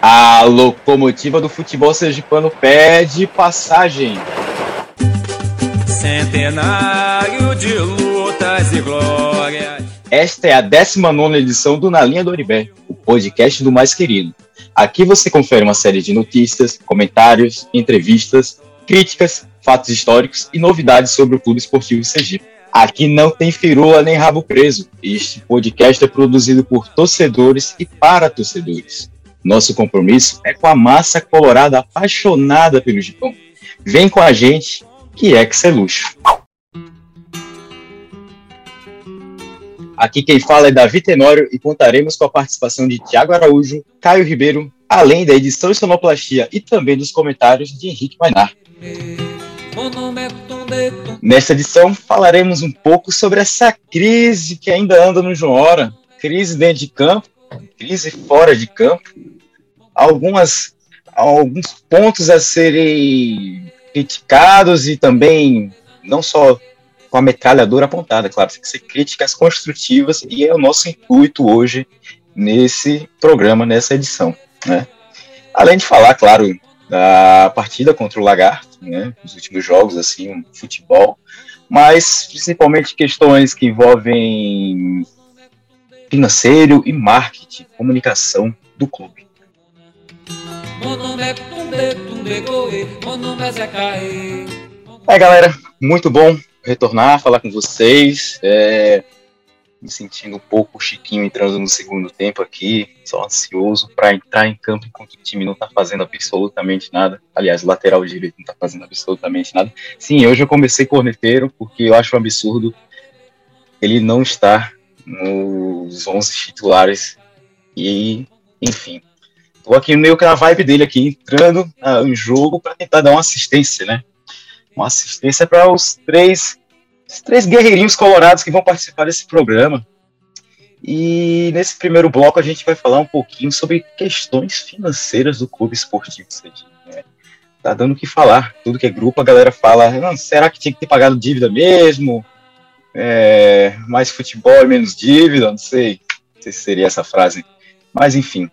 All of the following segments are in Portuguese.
A locomotiva do futebol sergipano pede passagem. Centenário de lutas e glórias. Esta é a 19 edição do Na Linha do Oribé, o podcast do Mais Querido. Aqui você confere uma série de notícias, comentários, entrevistas, críticas, fatos históricos e novidades sobre o Clube Esportivo Sergipe. Aqui não tem firula nem rabo preso. Este podcast é produzido por torcedores e para torcedores. Nosso compromisso é com a massa colorada apaixonada pelo Gipão. Vem com a gente, que é que é luxo. Aqui quem fala é Davi Tenório e contaremos com a participação de Tiago Araújo, Caio Ribeiro, além da edição e sonoplastia e também dos comentários de Henrique Mainar. Nesta edição falaremos um pouco sobre essa crise que ainda anda no João Hora, crise dentro de campo, crise fora de campo, algumas alguns pontos a serem criticados e também não só com a metralhadora apontada, claro, tem que ser críticas construtivas e é o nosso intuito hoje nesse programa, nessa edição, né? Além de falar, claro, da partida contra o Lagarto, né, os últimos jogos, assim, futebol, mas principalmente questões que envolvem financeiro e marketing, comunicação do clube. É, galera, muito bom retornar, falar com vocês. É, me sentindo um pouco chiquinho entrando no segundo tempo aqui, só ansioso para entrar em campo enquanto o time não está fazendo absolutamente nada. Aliás, o lateral direito não está fazendo absolutamente nada. Sim, hoje eu comecei corneteiro porque eu acho um absurdo ele não estar nos 11 titulares e, enfim, Tô aqui meio que na vibe dele aqui, entrando uh, no jogo para tentar dar uma assistência, né? Uma assistência para os três, os três guerreirinhos colorados que vão participar desse programa. E nesse primeiro bloco a gente vai falar um pouquinho sobre questões financeiras do clube esportivo Sergipe. Né? Tá dando o que falar. Tudo que é grupo, a galera fala: será que tinha que ter pagado dívida mesmo? É, mais futebol e menos dívida? Não sei. Não sei se seria essa frase. Mas enfim,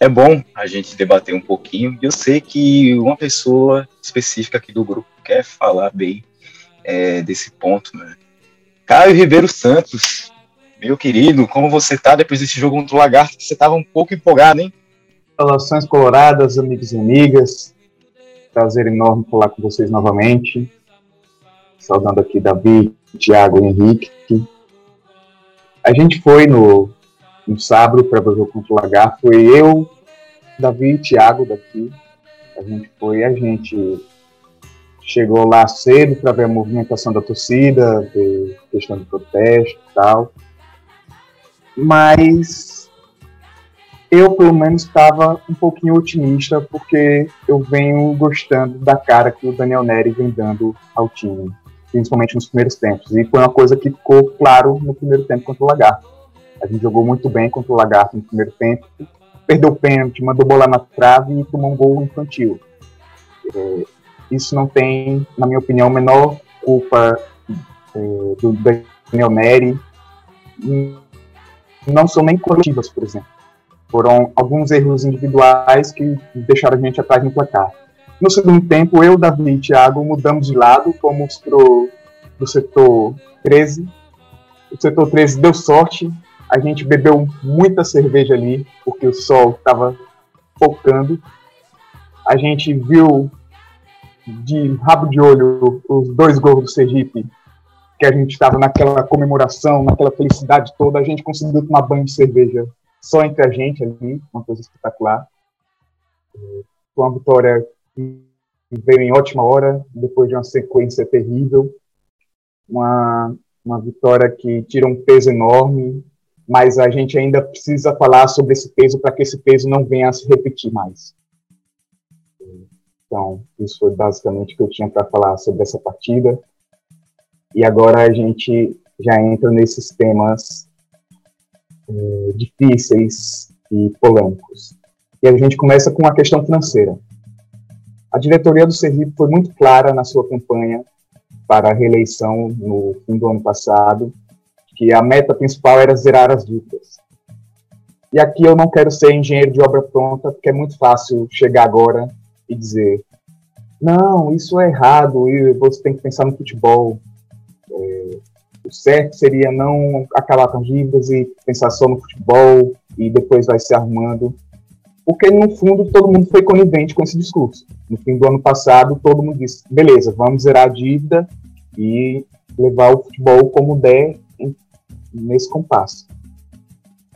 é bom a gente debater um pouquinho. Eu sei que uma pessoa específica aqui do grupo quer falar bem é, desse ponto, né? Caio Ribeiro Santos, meu querido, como você tá depois desse jogo contra o Lagarto? Você estava um pouco empolgado, hein? Relações coloradas, amigos e amigas. Prazer enorme falar com vocês novamente. Saudando aqui Davi, Thiago e Henrique. A gente foi no no sábado para ver o contra o Lagar. Foi eu, Davi e Thiago daqui. A gente foi, a gente chegou lá cedo para ver a movimentação da torcida, ver questão de protesto e tal. Mas eu, pelo menos, estava um pouquinho otimista, porque eu venho gostando da cara que o Daniel Neri vem dando ao time, principalmente nos primeiros tempos. E foi uma coisa que ficou claro no primeiro tempo contra o Lagarto a gente jogou muito bem contra o Lagarto no primeiro tempo, perdeu o pênalti, mandou bola na trave e tomou um gol infantil. É, isso não tem, na minha opinião, menor culpa é, do Daniel Neri. Não são nem coletivas, por exemplo. Foram alguns erros individuais que deixaram a gente atrás no placar. No segundo tempo, eu, Davi e Thiago mudamos de lado, fomos pro, pro setor 13. O setor 13 deu sorte, a gente bebeu muita cerveja ali, porque o sol estava focando. A gente viu de rabo de olho os dois gols do Sergipe, que a gente estava naquela comemoração, naquela felicidade toda. A gente conseguiu tomar banho de cerveja só entre a gente ali, uma coisa espetacular. Foi uma vitória que veio em ótima hora, depois de uma sequência terrível. Uma, uma vitória que tira um peso enorme, mas a gente ainda precisa falar sobre esse peso para que esse peso não venha a se repetir mais. Então, isso foi basicamente o que eu tinha para falar sobre essa partida. E agora a gente já entra nesses temas é, difíceis e polêmicos. E a gente começa com a questão financeira. A diretoria do Sergipe foi muito clara na sua campanha para a reeleição no fim do ano passado, que a meta principal era zerar as dívidas. E aqui eu não quero ser engenheiro de obra pronta, porque é muito fácil chegar agora e dizer: não, isso é errado, e você tem que pensar no futebol. É, o certo seria não acabar com as dívidas e pensar só no futebol e depois vai se arrumando. Porque, no fundo, todo mundo foi conivente com esse discurso. No fim do ano passado, todo mundo disse: beleza, vamos zerar a dívida e levar o futebol como der nesse compasso.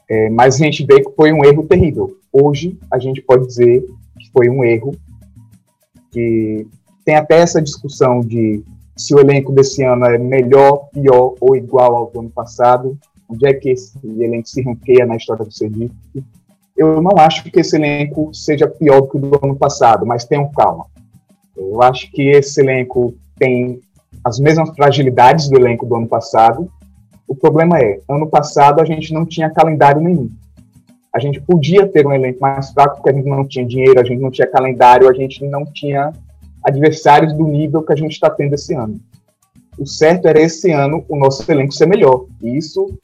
É, mas a gente vê que foi um erro terrível. Hoje, a gente pode dizer que foi um erro, que tem até essa discussão de se o elenco desse ano é melhor, pior ou igual ao do ano passado, onde é que esse elenco se ranqueia na história do Sergipe. Eu não acho que esse elenco seja pior do que o do ano passado, mas tenham calma. Eu acho que esse elenco tem as mesmas fragilidades do elenco do ano passado, o problema é, ano passado a gente não tinha calendário nenhum. A gente podia ter um elenco mais fraco porque a gente não tinha dinheiro, a gente não tinha calendário, a gente não tinha adversários do nível que a gente está tendo esse ano. O certo era esse ano o nosso elenco ser melhor. E isso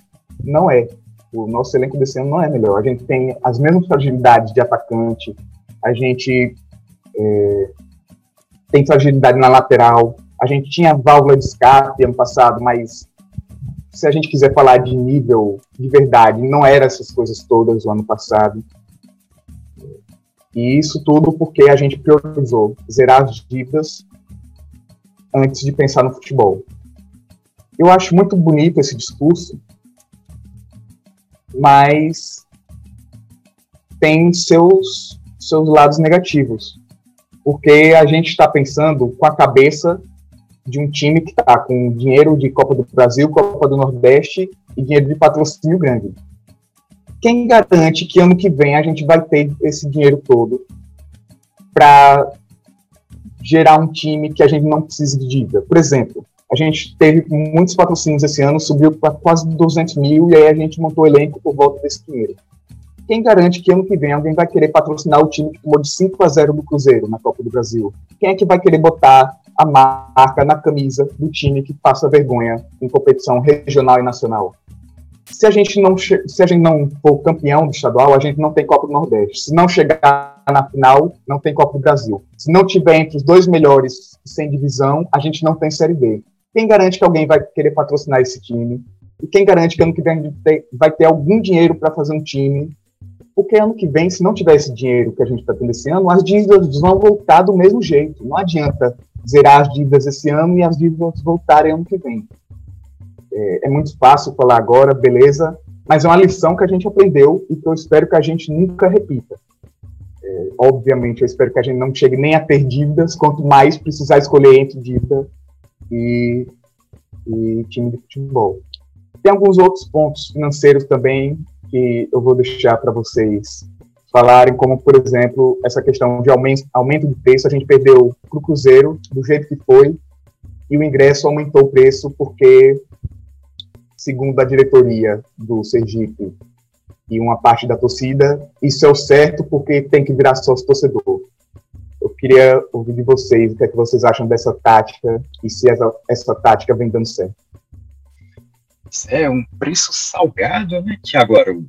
não é. O nosso elenco desse ano não é melhor. A gente tem as mesmas fragilidades de atacante, a gente é, tem fragilidade na lateral, a gente tinha válvula de escape ano passado, mas se a gente quiser falar de nível de verdade, não era essas coisas todas o ano passado. E isso tudo porque a gente priorizou zerar as dívidas antes de pensar no futebol. Eu acho muito bonito esse discurso, mas tem seus, seus lados negativos. Porque a gente está pensando com a cabeça de um time que está com dinheiro de Copa do Brasil, Copa do Nordeste e dinheiro de patrocínio grande. Quem garante que ano que vem a gente vai ter esse dinheiro todo para gerar um time que a gente não precise de dívida? Por exemplo, a gente teve muitos patrocínios esse ano, subiu para quase 200 mil e aí a gente montou o elenco por volta desse dinheiro. Quem garante que ano que vem alguém vai querer patrocinar o time que tomou de 5 a 0 do Cruzeiro na Copa do Brasil? Quem é que vai querer botar a marca na camisa do time que passa vergonha em competição regional e nacional. Se a gente não, se a gente não for campeão do estadual, a gente não tem Copa do Nordeste. Se não chegar na final, não tem Copa do Brasil. Se não tiver entre os dois melhores sem divisão, a gente não tem Série B. Quem garante que alguém vai querer patrocinar esse time? E quem garante que ano que vem vai ter algum dinheiro para fazer um time? Porque ano que vem, se não tiver esse dinheiro que a gente está tendo esse ano, as dívidas vão voltar do mesmo jeito. Não adianta zerar as dívidas esse ano e as dívidas voltarem ano que vem. É, é, muito fácil falar agora, beleza, mas é uma lição que a gente aprendeu e que eu espero que a gente nunca repita. É, obviamente, eu espero que a gente não chegue nem a ter dívidas, quanto mais precisar escolher entre dívida e, e time de futebol. Tem alguns outros pontos financeiros também que eu vou deixar para vocês falarem, como, por exemplo, essa questão de aumento, de preço. A gente perdeu para o Cruzeiro, do jeito que foi, e o ingresso aumentou o preço porque, segundo a diretoria do Sergipe e uma parte da torcida, isso é o certo porque tem que virar sócio torcedor. Eu queria ouvir de vocês o que é que vocês acham dessa tática e se essa, essa tática vem dando certo. É um preço salgado, né, Tiago Araújo?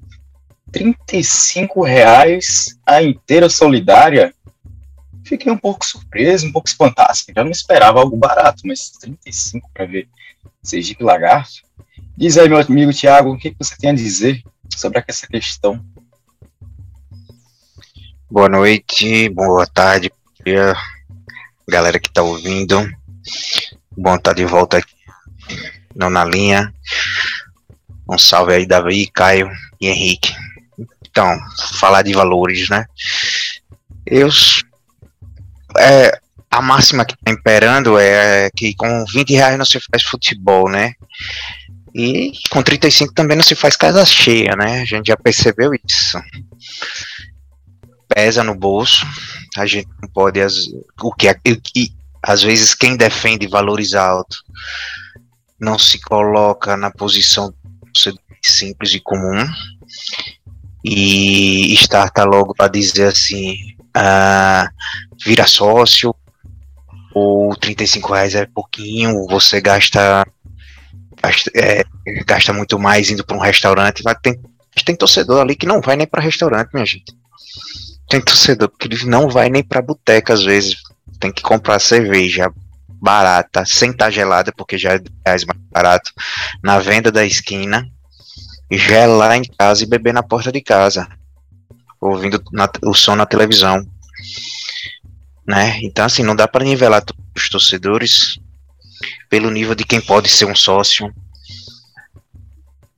35 reais a inteira solidária. Fiquei um pouco surpreso, um pouco espantado. Assim, já não esperava algo barato, mas 35 para ver Sergipe Lagarto. Diz aí, meu amigo Tiago, o que você tem a dizer sobre essa questão? Boa noite, boa tarde, galera que está ouvindo. Bom estar tá de volta aqui, não na linha. Um salve aí, Davi, Caio e Henrique. Então, falar de valores, né? Eu. É, a máxima que está imperando é que com 20 reais não se faz futebol, né? E com 35 também não se faz casa cheia, né? A gente já percebeu isso. Pesa no bolso. A gente não pode. As, o que, às vezes quem defende valores altos não se coloca na posição simples e comum e starta logo para dizer assim, ah, vira sócio, ou 35 reais é pouquinho, você gasta, gasta, é, gasta muito mais indo para um restaurante, mas tem tem torcedor ali que não vai nem para restaurante, minha gente. Tem torcedor que não vai nem para boteca às vezes. Tem que comprar cerveja barata, sem estar gelada, porque já é mais barato, na venda da esquina, gelar em casa e beber na porta de casa, ouvindo na, o som na televisão. Né? Então, assim, não dá para nivelar os torcedores pelo nível de quem pode ser um sócio,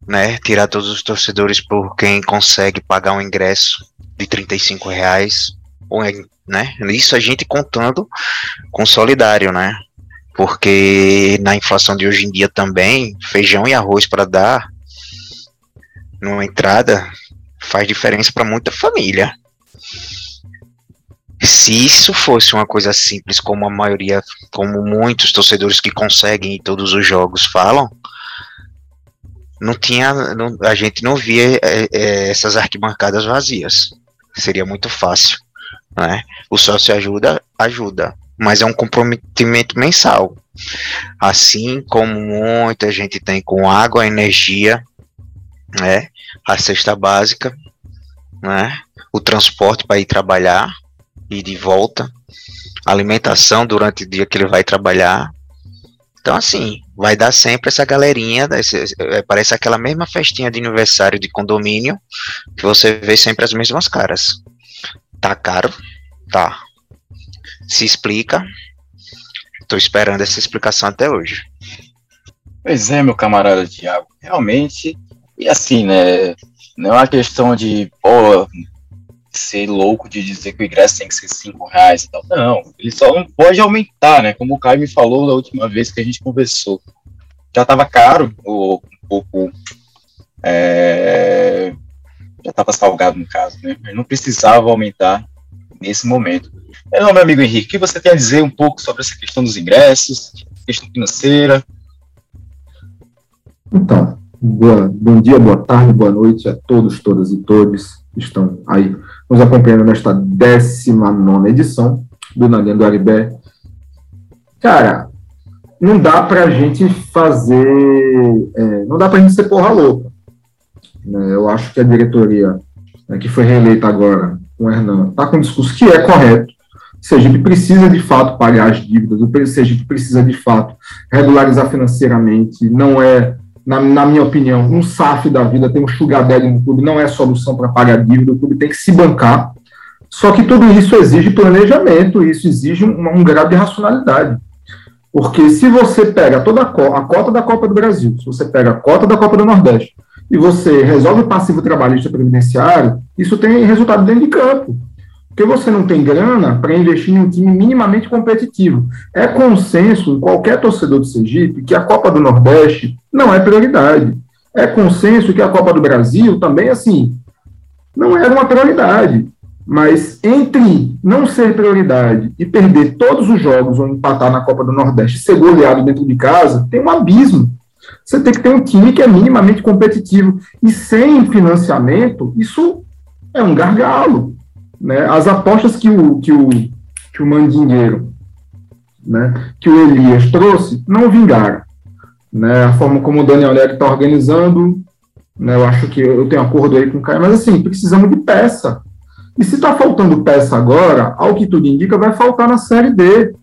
né? Tirar todos os torcedores por quem consegue pagar um ingresso de 35 reais, ou, né? Isso a gente contando com solidário, né? Porque na inflação de hoje em dia também, feijão e arroz para dar numa entrada faz diferença para muita família. Se isso fosse uma coisa simples, como a maioria, como muitos torcedores que conseguem ir todos os jogos falam, não tinha, não, a gente não via é, é, essas arquibancadas vazias. Seria muito fácil, né? O sócio ajuda, ajuda, mas é um comprometimento mensal. Assim como muita gente tem com água, energia, né? A cesta básica, né? O transporte para ir trabalhar e de volta, alimentação durante o dia que ele vai trabalhar. Então, assim, vai dar sempre essa galerinha, é, parece aquela mesma festinha de aniversário de condomínio, que você vê sempre as mesmas caras. Tá caro? Tá. Se explica? Tô esperando essa explicação até hoje. Pois é, meu camarada Tiago, realmente, e assim, né, não é uma questão de, pô, ser louco de dizer que o ingresso tem que ser 5 reais e tal. Não, ele só não pode aumentar, né? Como o Caio me falou da última vez que a gente conversou. Já estava caro, ou um pouco. É, já estava salgado no caso, né? Mas não precisava aumentar nesse momento. Então, meu amigo Henrique, o que você tem a dizer um pouco sobre essa questão dos ingressos, questão financeira? Então, boa, bom dia, boa tarde, boa noite a todos, todas e todos que estão aí nos acompanhando nesta 19 edição do Nalinha do Aribé. Cara, não dá para a gente fazer. É, não dá para a gente ser porra louca. Né? Eu acho que a diretoria né, que foi reeleita agora, com o Hernan, está com um discurso que é correto. Se a gente precisa de fato pagar as dívidas, se a gente precisa de fato regularizar financeiramente, não é na, na, minha opinião, um SAF da vida, tem um sugar daddy no clube, não é solução para pagar dívida, o clube tem que se bancar. Só que tudo isso exige planejamento, isso exige um, um grau de racionalidade. Porque se você pega toda a, a cota da Copa do Brasil, se você pega a cota da Copa do Nordeste, e você resolve o passivo trabalhista previdenciário, isso tem resultado dentro de campo. Porque você não tem grana para investir em um time minimamente competitivo. É consenso em qualquer torcedor do Sergipe que a Copa do Nordeste não é prioridade. É consenso que a Copa do Brasil também, assim, não era uma prioridade. Mas entre não ser prioridade e perder todos os jogos ou empatar na Copa do Nordeste ser goleado dentro de casa, tem um abismo. Você tem que ter um time que é minimamente competitivo. E sem financiamento, isso é um gargalo. Né? As apostas que o, que o, que o Mandingueiro, né, que o Elias trouxe, não vingaram. Né? A forma como o Daniel Neri está organizando, né, eu acho que eu tenho acordo aí com o Caio, mas assim, precisamos de peça. E se está faltando peça agora, ao que tudo indica, vai faltar na Série D.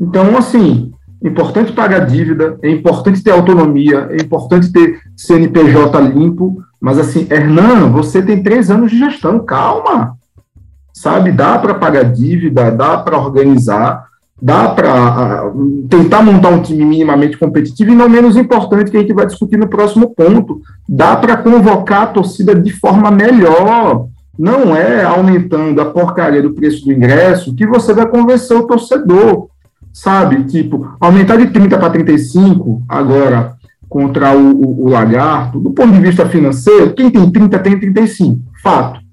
Então, assim, importante pagar dívida, é importante ter autonomia, é importante ter CNPJ limpo, mas assim, Hernan, você tem três anos de gestão, calma sabe? Dá para pagar dívida, dá para organizar, dá para tentar montar um time minimamente competitivo e não menos importante que a gente vai discutir no próximo ponto, dá para convocar a torcida de forma melhor. Não é aumentando a porcaria do preço do ingresso que você vai convencer o torcedor, sabe? Tipo, aumentar de 30 para 35 agora contra o, o, o lagarto, do ponto de vista financeiro, quem tem 30 tem 35, fato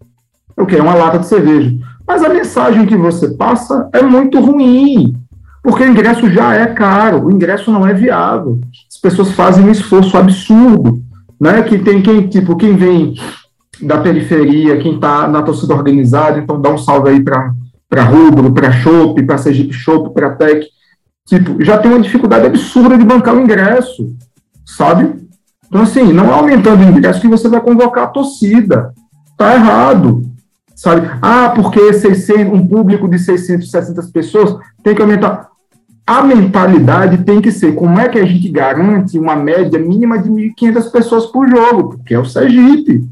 o que é uma lata de cerveja. Mas a mensagem que você passa é muito ruim, porque o ingresso já é caro, o ingresso não é viável. As pessoas fazem um esforço absurdo, né? Que tem quem tipo quem vem da periferia, quem está na torcida organizada, então dá um salve aí para para Rubro, para Chopp, para Sergipe Chopp, para Tec, tipo, já tem uma dificuldade absurda de bancar o ingresso, sabe? Então, assim, não é aumentando o ingresso que você vai convocar a torcida. Tá errado. Sabe? Ah, porque 600, um público de 600, 700 pessoas tem que aumentar. A mentalidade tem que ser como é que a gente garante uma média mínima de 1.500 pessoas por jogo, porque é o Sergipe.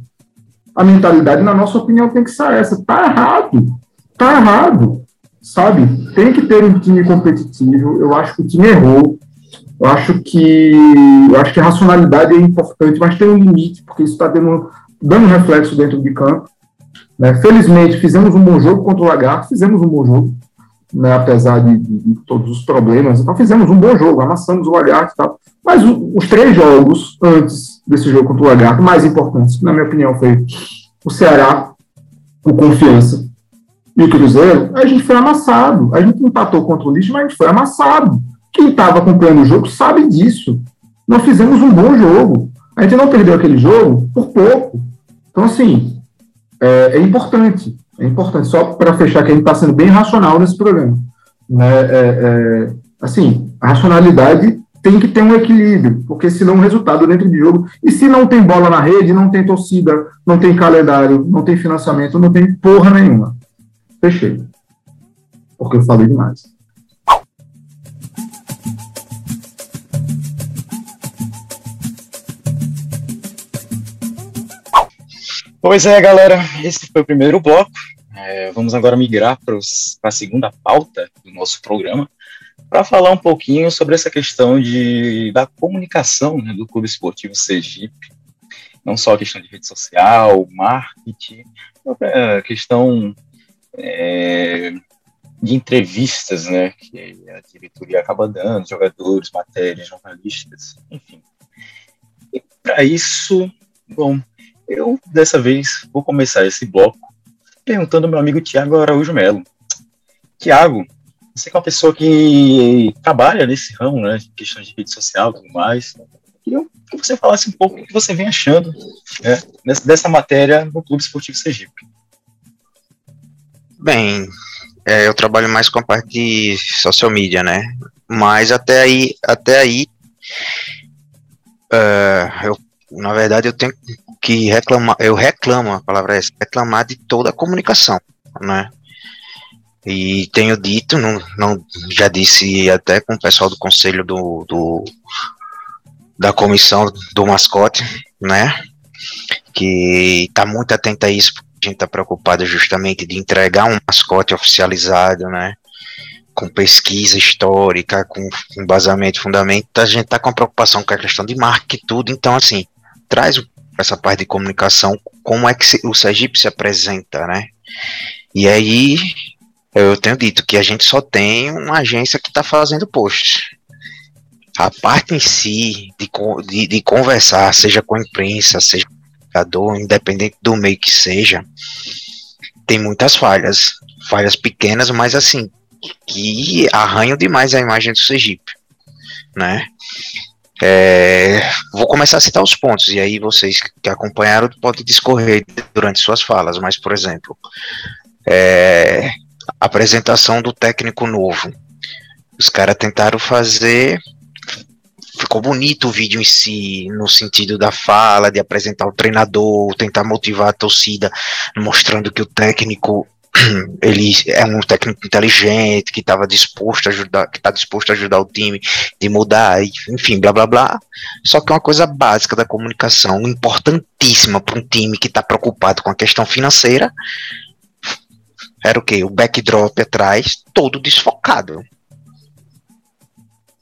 A mentalidade, na nossa opinião, tem que ser essa. Tá errado. Tá errado. Sabe? Tem que ter um time competitivo. Eu acho que o time errou. Eu acho que eu acho que a racionalidade é importante, mas tem um limite, porque isso está dando, dando reflexo dentro de campo. Né? Felizmente, fizemos um bom jogo contra o Lagarto, fizemos um bom jogo, né? apesar de, de, todos os problemas. Então, fizemos um bom jogo, amassamos o Lagarto e tal. Mas o, os três jogos antes desse jogo contra o Lagarto, mais importantes, na minha opinião, foi o Ceará, o Confiança e o Cruzeiro, a gente foi amassado. A gente empatou contra o lixo, mas a gente foi amassado. Quem estava acompanhando o jogo sabe disso. Nós fizemos um bom jogo. A gente não perdeu aquele jogo por pouco. Então, assim, é, é importante. É importante. Só para fechar, que a gente está sendo bem racional nesse programa. Né? É, é, assim, a racionalidade tem que ter um equilíbrio, porque senão o resultado dentro de jogo. E se não tem bola na rede, não tem torcida, não tem calendário, não tem financiamento, não tem porra nenhuma. Fechei. Porque eu falei demais. Pois é, galera, esse foi o primeiro bloco. É, vamos agora migrar para a segunda pauta do nosso programa, para falar um pouquinho sobre essa questão de, da comunicação né, do Clube Esportivo Sergipe. Não só a questão de rede social, marketing, a questão é, de entrevistas né, que a diretoria acaba dando, jogadores, matérias, jornalistas, enfim. E para isso, bom, eu, dessa vez, vou começar esse bloco perguntando ao meu amigo Tiago Araújo Melo. Tiago, você é uma pessoa que trabalha nesse ramo, né, de questões de rede social e tudo mais. Queria que você falasse um pouco o que você vem achando né, dessa matéria no Clube Esportivo Sergipe. Bem, é, eu trabalho mais com a parte de social media, né? Mas até aí, até aí, uh, eu, na verdade, eu tenho que reclamar, eu reclamo, a palavra é essa, reclamar de toda a comunicação, né? E tenho dito, não, não, já disse até com o pessoal do conselho do, do da comissão do mascote, né? Que está muito atento a isso, a gente está preocupado justamente de entregar um mascote oficializado, né? Com pesquisa histórica, com embasamento, fundamento. A gente está com a preocupação com a questão de marca e tudo, então, assim, traz essa parte de comunicação, como é que o Sergipe se apresenta, né? E aí eu tenho dito que a gente só tem uma agência que está fazendo posts. A parte em si de, de, de, conversar, seja com a imprensa, seja jogador, independente do meio que seja, tem muitas falhas. Falhas pequenas, mas assim, que arranham demais a imagem do Sergipe, né? É, vou começar a citar os pontos, e aí vocês que acompanharam podem discorrer durante suas falas, mas, por exemplo, é, apresentação do técnico novo. Os caras tentaram fazer. Ficou bonito o vídeo em si, no sentido da fala, de apresentar o treinador, tentar motivar a torcida, mostrando que o técnico ele é um técnico inteligente que estava disposto a ajudar, que está disposto a ajudar o time de mudar, enfim, blá blá blá. Só que é uma coisa básica da comunicação, importantíssima para um time que está preocupado com a questão financeira. Era o que? O backdrop atrás, todo desfocado.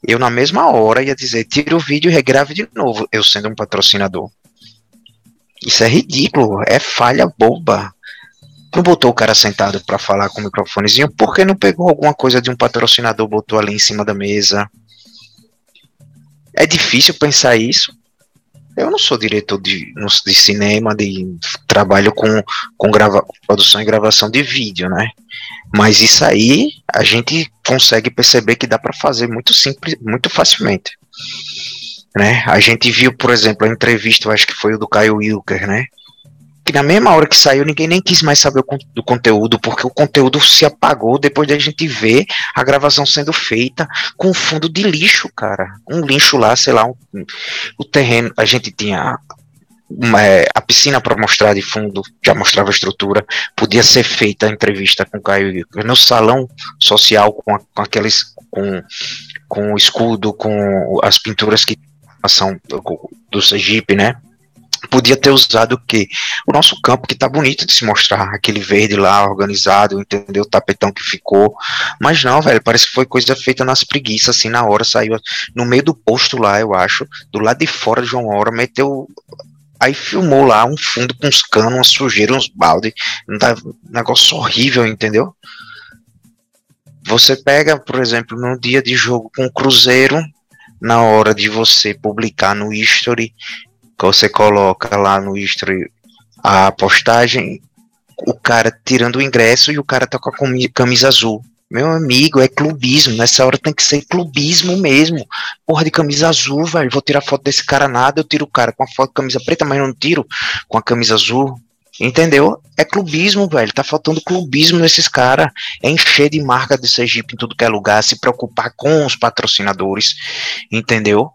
Eu, na mesma hora, ia dizer: tira o vídeo e regrave de novo, eu sendo um patrocinador. Isso é ridículo, é falha boba não botou o cara sentado para falar com o microfonezinho, por que não pegou alguma coisa de um patrocinador, botou ali em cima da mesa? É difícil pensar isso. Eu não sou diretor de, de cinema, de trabalho com, com grava, produção e gravação de vídeo, né? Mas isso aí a gente consegue perceber que dá para fazer muito simples, muito facilmente. Né? A gente viu, por exemplo, a entrevista, acho que foi o do Caio Wilker, né? Que na mesma hora que saiu, ninguém nem quis mais saber do conteúdo, porque o conteúdo se apagou depois da gente ver a gravação sendo feita com fundo de lixo, cara. Um lixo lá, sei lá, um, o terreno, a gente tinha uma, é, a piscina para mostrar de fundo, já mostrava a estrutura, podia ser feita a entrevista com o Caio no salão social, com, a, com aqueles, com, com o escudo, com as pinturas que são do Sergipe, né? Podia ter usado o quê? O nosso campo que tá bonito de se mostrar, aquele verde lá organizado, entendeu? O tapetão que ficou. Mas não, velho, parece que foi coisa feita nas preguiças, assim, na hora, saiu no meio do posto lá, eu acho, do lado de fora de João Hora, meteu. Aí filmou lá um fundo com uns canos, uma sujeira, uns balde, um negócio horrível, entendeu? Você pega, por exemplo, no dia de jogo com o Cruzeiro, na hora de você publicar no History, que você coloca lá no history a postagem, o cara tirando o ingresso e o cara tá com a camisa azul. Meu amigo, é clubismo. Nessa hora tem que ser clubismo mesmo. Porra de camisa azul, velho. Vou tirar foto desse cara nada. Eu tiro o cara com a foto camisa preta, mas não tiro com a camisa azul. Entendeu? É clubismo, velho. Tá faltando clubismo nesses caras. É encher de marca de Sergipe em tudo que é lugar. Se preocupar com os patrocinadores. Entendeu?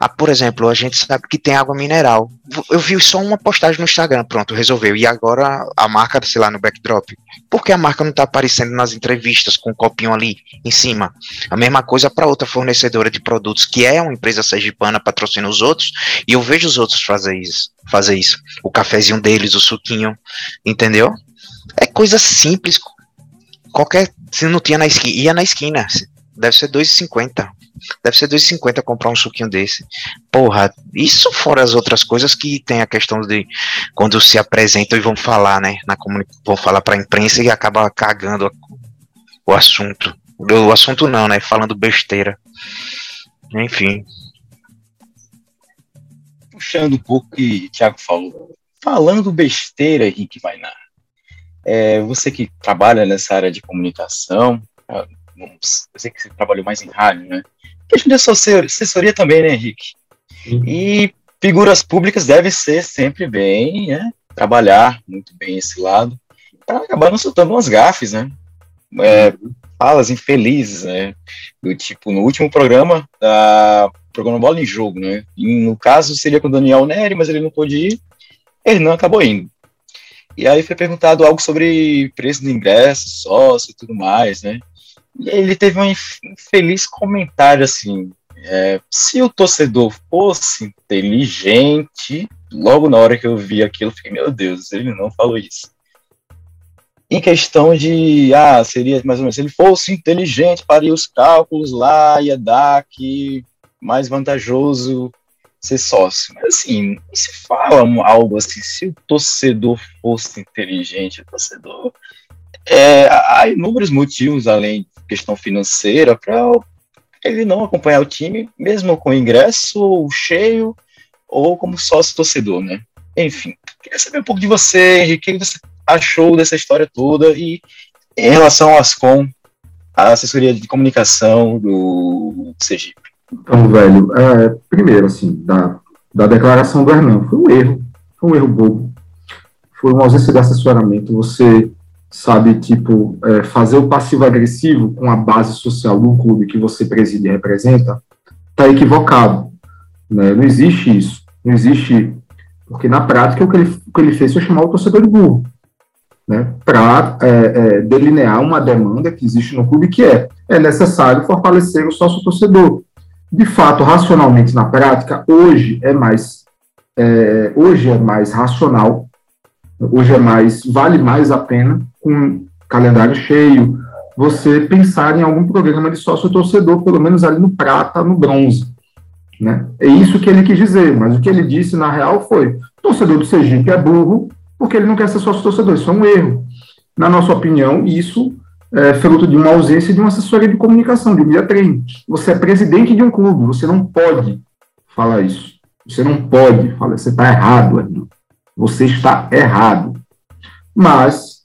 Ah, por exemplo, a gente sabe que tem água mineral. Eu vi só uma postagem no Instagram, pronto, resolveu. E agora a marca, sei lá, no backdrop. Por que a marca não está aparecendo nas entrevistas com um copinho ali em cima? A mesma coisa para outra fornecedora de produtos, que é uma empresa sergipana, patrocina os outros, e eu vejo os outros fazer isso. Fazer isso. O cafezinho deles, o suquinho, entendeu? É coisa simples. Qualquer. Se não tinha na esquina, ia na esquina. Deve ser 2,50. Deve ser 2,50 comprar um suquinho desse. Porra, isso fora as outras coisas que tem a questão de quando se apresentam e vão falar, né? Na vão falar para a imprensa e acaba cagando o assunto. O assunto não, né? Falando besteira. Enfim. Puxando um pouco o que o Thiago falou. Falando besteira, Henrique Mainar. É, você que trabalha nessa área de comunicação, eu sei que você trabalhou mais em rádio, né? Questão de assessoria também, né, Henrique? Sim. E figuras públicas devem ser sempre bem, né? Trabalhar muito bem esse lado, para acabar não soltando umas gafes, né? É, falas infelizes, né? Do tipo, no último programa, da programa Bola em Jogo, né? E no caso seria com o Daniel Neri, mas ele não pôde ir, ele não acabou indo. E aí foi perguntado algo sobre preço do ingresso, sócio e tudo mais, né? Ele teve um infeliz comentário assim: é, se o torcedor fosse inteligente, logo na hora que eu vi aquilo, eu fiquei, meu Deus, ele não falou isso. Em questão de, ah, seria mais ou menos, se ele fosse inteligente, faria os cálculos lá, ia dar que mais vantajoso ser sócio. Mas assim, não se fala algo assim, se o torcedor fosse inteligente, o torcedor. É, há inúmeros motivos além questão financeira para ele não acompanhar o time, mesmo com ingresso cheio ou como sócio torcedor, né? Enfim, queria saber um pouco de você, Henrique, o que você achou dessa história toda e em relação ao Ascom, a assessoria de comunicação do Sergipe. Então, velho, é, primeiro, assim, da, da declaração do Hernan, foi um erro, foi um erro bobo, foi uma ausência de assessoramento, você sabe, tipo, é, fazer o passivo-agressivo com a base social do clube que você preside e representa, está equivocado. Né? Não existe isso. Não existe. Porque na prática o que ele, o que ele fez foi chamar o torcedor de burro. Né? Para é, é, delinear uma demanda que existe no clube, que é, é necessário fortalecer o sócio-torcedor. De fato, racionalmente, na prática, hoje é mais, é, hoje é mais racional hoje é mais, vale mais a pena, com calendário cheio, você pensar em algum programa de sócio-torcedor, pelo menos ali no prata, no bronze. Né? É isso que ele quis dizer, mas o que ele disse na real foi: torcedor do Sergipe é burro porque ele não quer ser sócio-torcedor. Isso é um erro. Na nossa opinião, isso é fruto de uma ausência de uma assessoria de comunicação, de um dia treino. Você é presidente de um clube, você não pode falar isso. Você não pode falar, você está errado, Arnaldo. Você está errado. Mas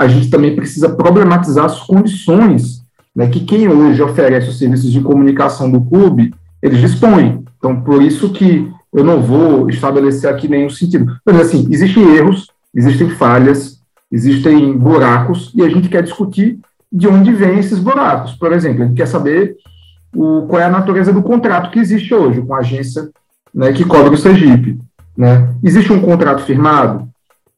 a gente também precisa problematizar as condições né, que quem hoje oferece os serviços de comunicação do clube, eles dispõem. Então, por isso que eu não vou estabelecer aqui nenhum sentido. Mas, assim, existem erros existem falhas, existem buracos, e a gente quer discutir de onde vêm esses buracos. Por exemplo, a gente quer saber o, qual é a natureza do contrato que existe hoje com a agência né, que cobra o Sergipe. Né? Existe um contrato firmado?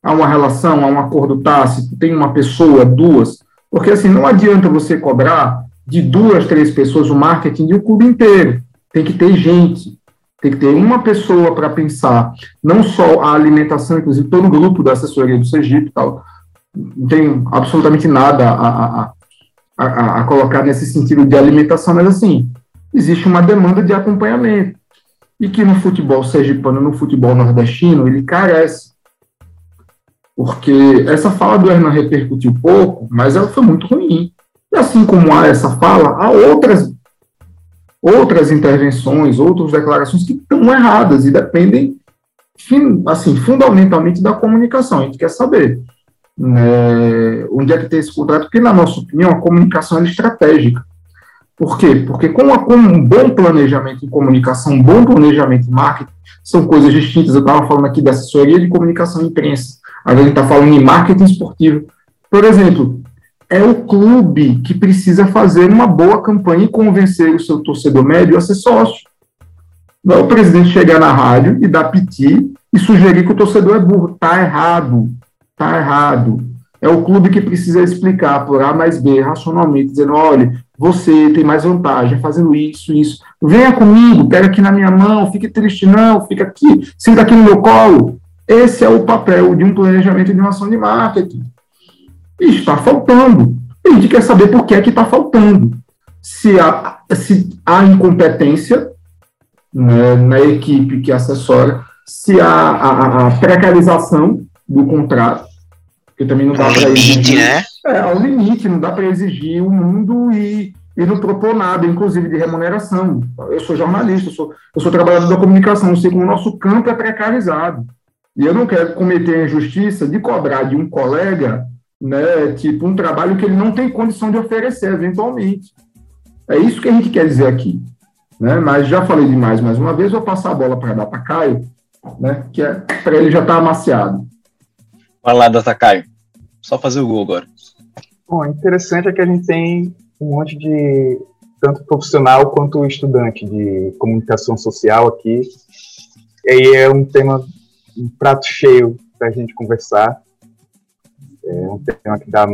Há uma relação, há um acordo tácito, tem uma pessoa, duas? Porque assim, não adianta você cobrar de duas, três pessoas o marketing de um clube inteiro. Tem que ter gente, tem que ter uma pessoa para pensar não só a alimentação, inclusive todo o grupo da assessoria do Sergipe e tal. Não tem absolutamente nada a, a, a, a, colocar nesse sentido de alimentação, mas assim, existe uma demanda de acompanhamento. E que no futebol sergipano, no futebol nordestino, ele carece. Porque essa fala do Hernan repercutiu pouco, mas ela foi muito ruim. E assim como há essa fala, há outras outras intervenções, outras declarações que estão erradas e dependem, assim, fundamentalmente da comunicação. A gente quer saber né, onde é que tem esse contrato, porque, na nossa opinião, a comunicação é estratégica. Por quê? Porque com, a, com, um bom planejamento em comunicação, um bom planejamento em marketing, são coisas distintas. Eu estava falando aqui da assessoria de comunicação e imprensa, a gente está falando em marketing esportivo. Por exemplo, é o clube que precisa fazer uma boa campanha e convencer o seu torcedor médio a ser sócio. Não é o presidente chegar na rádio e dar piti e sugerir que o torcedor é burro. Está errado. Está errado. É o clube que precisa explicar por A mais B, racionalmente, dizendo: olha, você tem mais vantagem fazendo isso, isso. Venha comigo, pega aqui na minha mão, fique triste, não, fica aqui, senta aqui no meu colo. Esse é o papel de um planejamento de uma ação de marketing. E está faltando. a gente quer saber por que é que está faltando. Se há, se há incompetência né, na equipe que assessora, se há a, a, precarização do contrato, que também não dá para exigir. Né? É, ao limite, não dá para exigir o mundo e, e não propor nada, inclusive de remuneração. Eu sou jornalista, eu sou, eu sou trabalhador da comunicação, eu sei como o nosso campo é precarizado. E eu não quero cometer a injustiça de cobrar de um colega né, tipo um trabalho que ele não tem condição de oferecer eventualmente. É isso que a gente quer dizer aqui. Né? Mas já falei demais mais uma vez, vou passar a bola para dar para Caio, né, que é para ele já estar tá amaciado. Vai lá, Data Caio. Só fazer o gol agora. Bom, interessante é que a gente tem um monte de tanto profissional quanto estudante de comunicação social aqui. E aí é um tema, um prato cheio para a gente conversar. É um tema que dá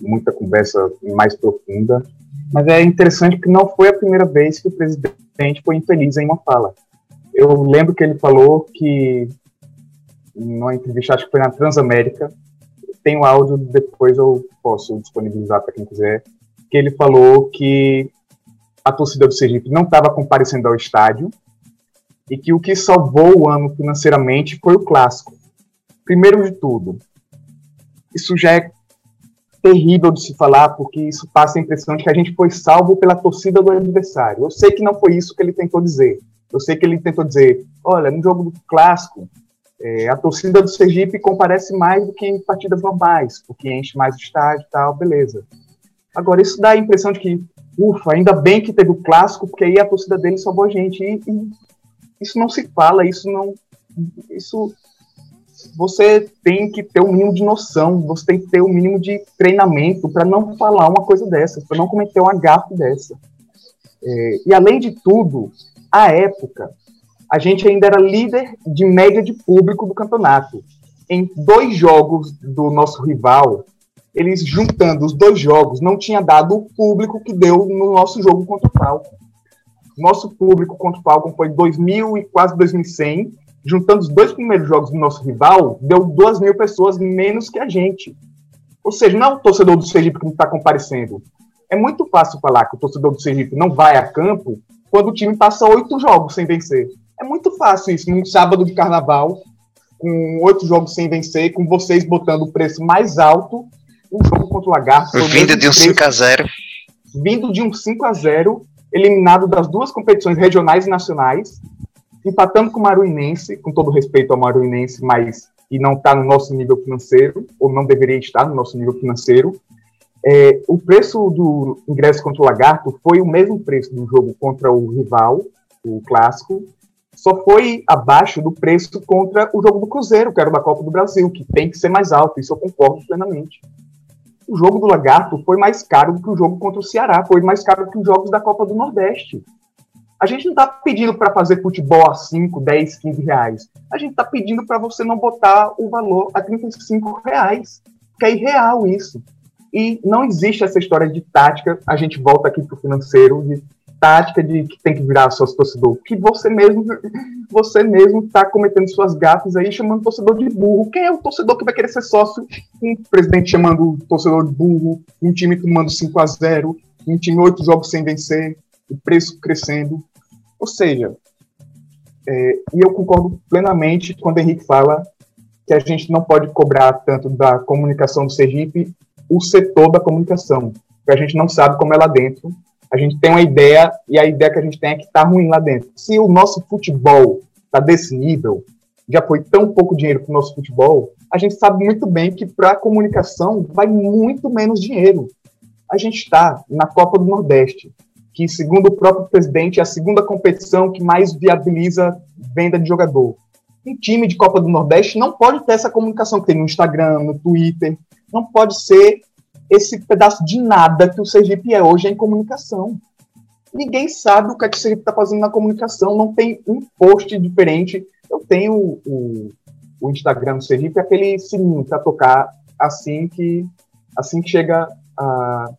muita conversa mais profunda. Mas é interessante que não foi a primeira vez que o presidente foi infeliz em uma fala. Eu lembro que ele falou que, numa entrevista, acho que foi na Transamérica, tem o áudio, depois eu posso disponibilizar para quem quiser, que ele falou que a torcida do Sergipe não estava comparecendo ao estádio e que o que salvou o ano financeiramente foi o clássico. Primeiro de tudo, isso já é terrível de se falar, porque isso passa a impressão de que a gente foi salvo pela torcida do adversário. Eu sei que não foi isso que ele tentou dizer. Eu sei que ele tentou dizer, olha, no jogo do clássico, é, a torcida do Sergipe comparece mais do que em partidas normais, porque enche mais o estádio e tal, beleza. Agora, isso dá a impressão de que, ufa, ainda bem que teve o clássico, porque aí a torcida dele salvou a gente. E, e isso não se fala, isso não. Isso você tem que ter o um mínimo de noção, você tem que ter o um mínimo de treinamento para não falar uma coisa dessa, para não cometer uma gafe dessa. É, e além de tudo, à época, a gente ainda era líder de média de público do campeonato. Em dois jogos do nosso rival, eles juntando os dois jogos, não tinha dado o público que deu no nosso jogo contra o Falcon. Nosso público contra o Falcon foi 2.000 e quase 2.100, juntando os dois primeiros jogos do nosso rival, deu duas mil pessoas menos que a gente. Ou seja, não é o torcedor do Sergipe que não está comparecendo. É muito fácil falar que o torcedor do Sergipe não vai a campo quando o time passa oito jogos sem vencer. É muito fácil isso, num sábado de carnaval, com oito jogos sem vencer, com vocês botando o preço mais alto, um jogo contra o Lagarto. Vindo de um 5x0. Vindo de um 5x0, eliminado das duas competições regionais e nacionais, empatando com o Maruinense, com todo respeito ao Maruinense, mas e não está no nosso nível financeiro, ou não deveria estar no nosso nível financeiro. É, o preço do ingresso contra o Lagarto foi o mesmo preço do jogo contra o rival, o clássico, só foi abaixo do preço contra o jogo do Cruzeiro, que era da Copa do Brasil, que tem que ser mais alto, isso eu concordo plenamente. O jogo do Lagarto foi mais caro do que o jogo contra o Ceará, foi mais caro do que os jogos da Copa do Nordeste. A gente não está pedindo para fazer futebol a 5, 10, 15 reais. A gente está pedindo para você não botar o valor a 35 reais. Que é irreal isso. E não existe essa história de tática. A gente volta aqui para o financeiro, tática de que tem que virar sócio torcedor, que você mesmo você mesmo está cometendo suas gafas aí chamando torcedor de burro. Quem é o torcedor que vai querer ser sócio? Um presidente chamando o torcedor de burro, um time tomando 5 a 0 um time oito jogos sem vencer, o preço crescendo. Ou seja, é, e eu concordo plenamente quando o Henrique fala que a gente não pode cobrar tanto da comunicação do Sergipe o setor da comunicação, porque a gente não sabe como é lá dentro, a gente tem uma ideia e a ideia que a gente tem é que está ruim lá dentro. Se o nosso futebol está desse nível, já foi tão pouco dinheiro para o nosso futebol, a gente sabe muito bem que para a comunicação vai muito menos dinheiro. A gente está na Copa do Nordeste, que, segundo o próprio presidente, é a segunda competição que mais viabiliza venda de jogador. Um time de Copa do Nordeste não pode ter essa comunicação que tem no Instagram, no Twitter, não pode ser esse pedaço de nada que o Sergipe é hoje é em comunicação. Ninguém sabe o que, é que o Sergipe está fazendo na comunicação, não tem um post diferente. Eu tenho o, o Instagram do Sergipe, aquele sininho para tocar assim que, assim que chega a,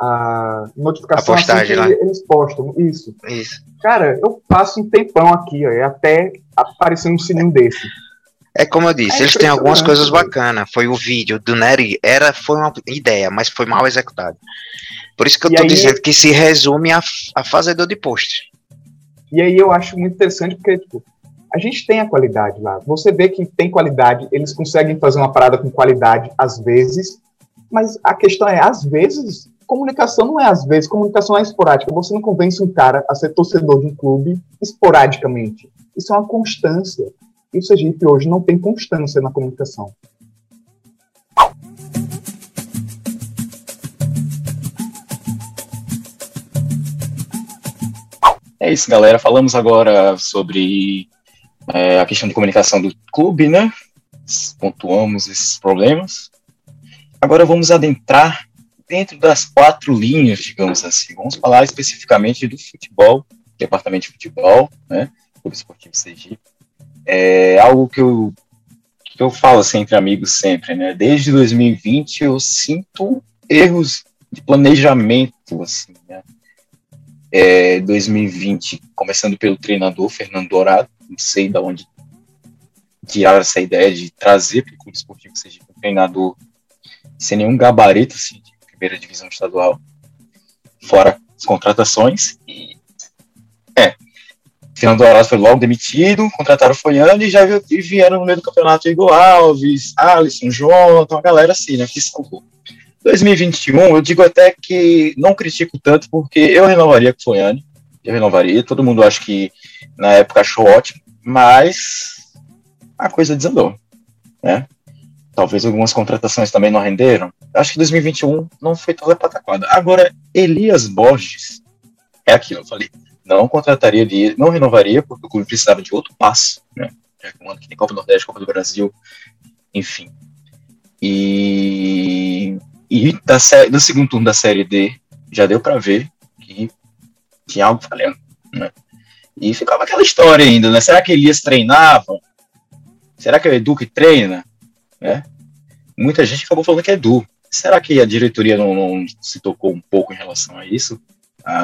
a notificação, A postagem assim que lá. eles postam. Isso. Isso. Cara, eu passo um tempão aqui, ó, é até aparecer um sininho desse. É como eu disse, É eles têm algumas coisas velho. bacanas. Foi o vídeo do Nery, era, foi uma ideia, mas foi mal executado. Por isso que eu E tô aí- dizendo que se resume a, a fazedor de post. E aí eu acho muito interessante porque, tipo, a gente tem a qualidade lá. Você vê que tem qualidade, eles conseguem fazer uma parada com qualidade às vezes, mas a questão é, às vezes, comunicação não é às vezes, comunicação é esporádica. Você não convence um cara a ser torcedor de um clube esporadicamente. Isso é uma constância. E o Sergipe hoje não tem constância na comunicação. É isso, galera. Falamos agora sobre é, a questão de comunicação do clube, né? Pontuamos esses problemas. Agora vamos adentrar dentro das quatro linhas, digamos assim. Vamos falar especificamente do futebol, departamento de futebol, né? Clube Esportivo Sergipe. É algo que eu, que eu falo assim, entre amigos sempre, né? Desde 2020 eu sinto erros de planejamento, assim, né? é, 2020, começando pelo treinador Fernando Dourado, não sei de onde tiraram essa ideia de trazer para o Clube Esportivo Sergipe um treinador sem nenhum gabarito assim, de primeira divisão estadual, fora as contratações. E, é, Fernando Dourado foi logo demitido, contrataram o Foiane e já vi- vieram no meio do campeonato Igor Alves, Alisson, João, uma galera assim, né, que salvou. 2021, eu digo até que não critico tanto, porque eu renovaria com o eu renovaria, todo mundo acha que na época achou ótimo, mas a coisa desandou, né? Talvez algumas contratações também não renderam. Acho que 2021 não foi toda pataquada. Agora, Elias Borges, é aquilo, eu falei, não contrataria ele, não renovaria, porque o clube precisava de outro passo, né? Já que ano que tem Copa do Nordeste, Copa do Brasil, enfim. E, e da sé- do segundo turno da Série D, já deu para ver que tinha algo falhando, né? E ficava aquela história ainda, né? Será que Elias treinava? Será que é o Edu que treina? Né? Muita gente acabou falando que é Edu. Será que a diretoria não, não se tocou um pouco em relação a isso?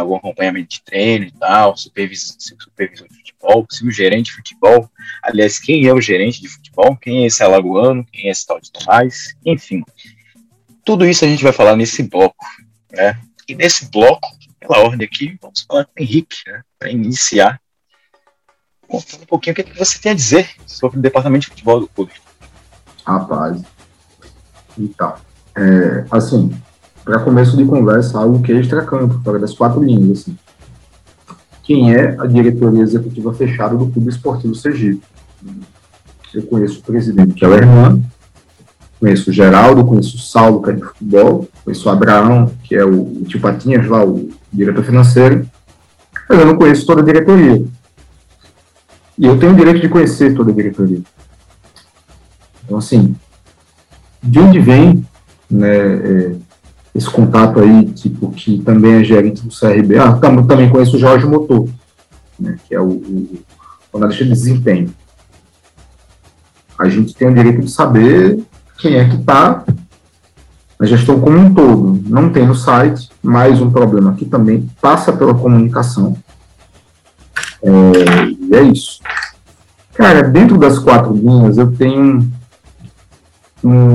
O acompanhamento de treino e tal, supervisor, supervisor de futebol, se o gerente de futebol. Aliás, quem é o gerente de futebol? Quem é esse alagoano? Quem é esse tal de Tomás? Enfim, tudo isso a gente vai falar nesse bloco, né? E nesse bloco, pela ordem aqui, vamos falar com o Henrique, né? Para iniciar, contando um pouquinho o que, é que você tem a dizer sobre o departamento de futebol do clube. Rapaz. Então, é, assim, para começo de conversa, algo que é extracampo, fora das quatro linhas, assim. Quem é a diretoria executiva fechada do Clube Esportivo Sergipe? Eu conheço o presidente, que é o Hernan, conheço o Geraldo, conheço o Saulo, que é de futebol, conheço o Abraão, que é o, o tio Patinhas lá, o diretor financeiro, mas eu não conheço toda a diretoria. E eu tenho o direito de conhecer toda a diretoria. Então, assim, de onde vem né, é, esse contato aí, tipo, que também é gerente do CRB? Ah, também conheço o Jorge Motor, né, que é o, o, o analista de desempenho. A gente tem o direito de saber quem é que está na gestão como um todo. Não tem no site, mais um problema que também passa pela comunicação. É, e é isso. Cara, dentro das quatro linhas, eu tenho um,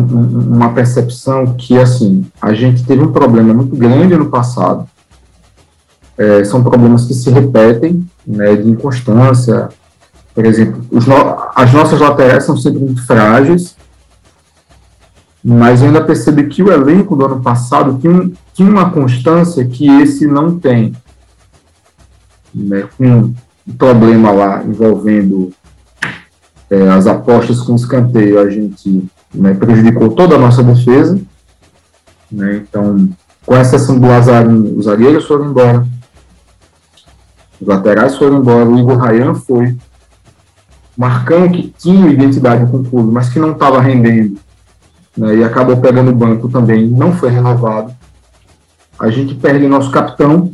uma percepção que, assim, a gente teve um problema muito grande no passado. É, são problemas que se repetem, né, de inconstância. Por exemplo, no, as nossas laterais são sempre muito frágeis, mas eu ainda percebi que o elenco do ano passado tinha, tinha uma constância que esse não tem. Né, com um problema lá envolvendo é, as apostas com escanteio, a gente né, prejudicou toda a nossa defesa. Né, então, com exceção do Lazarinho, os zagueiros foram embora, os laterais foram embora, o Igor Rayan foi. Marcão, que tinha identidade com o clube, mas que não estava rendendo, né, e acabou pegando o banco também, não foi renovado. A gente perde nosso capitão,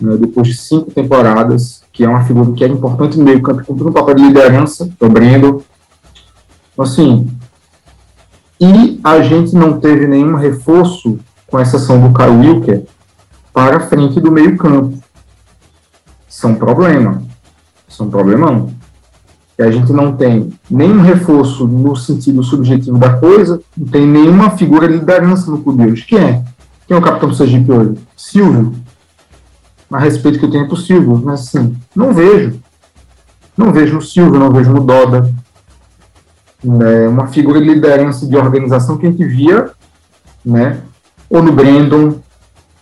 né, depois de cinco temporadas, que é uma figura que é importante no meio campo, cumprindo um papel de liderança, o Brendo. Então, assim, e a gente não teve nenhum reforço, com exceção do Caio Wilker, para a frente do meio-campo. São problema. São problemão. E a gente não tem nenhum reforço no sentido subjetivo da coisa, não tem nenhuma figura de liderança no clube hoje. Quem é? Quem é o capitão do Sergipe hoje? Silvio. A respeito que eu tenho por Silvio, mas assim, não vejo. Não vejo no Silvio, não vejo no Doda, né, uma figura de liderança de organização que a gente via, né, ou no Brandon,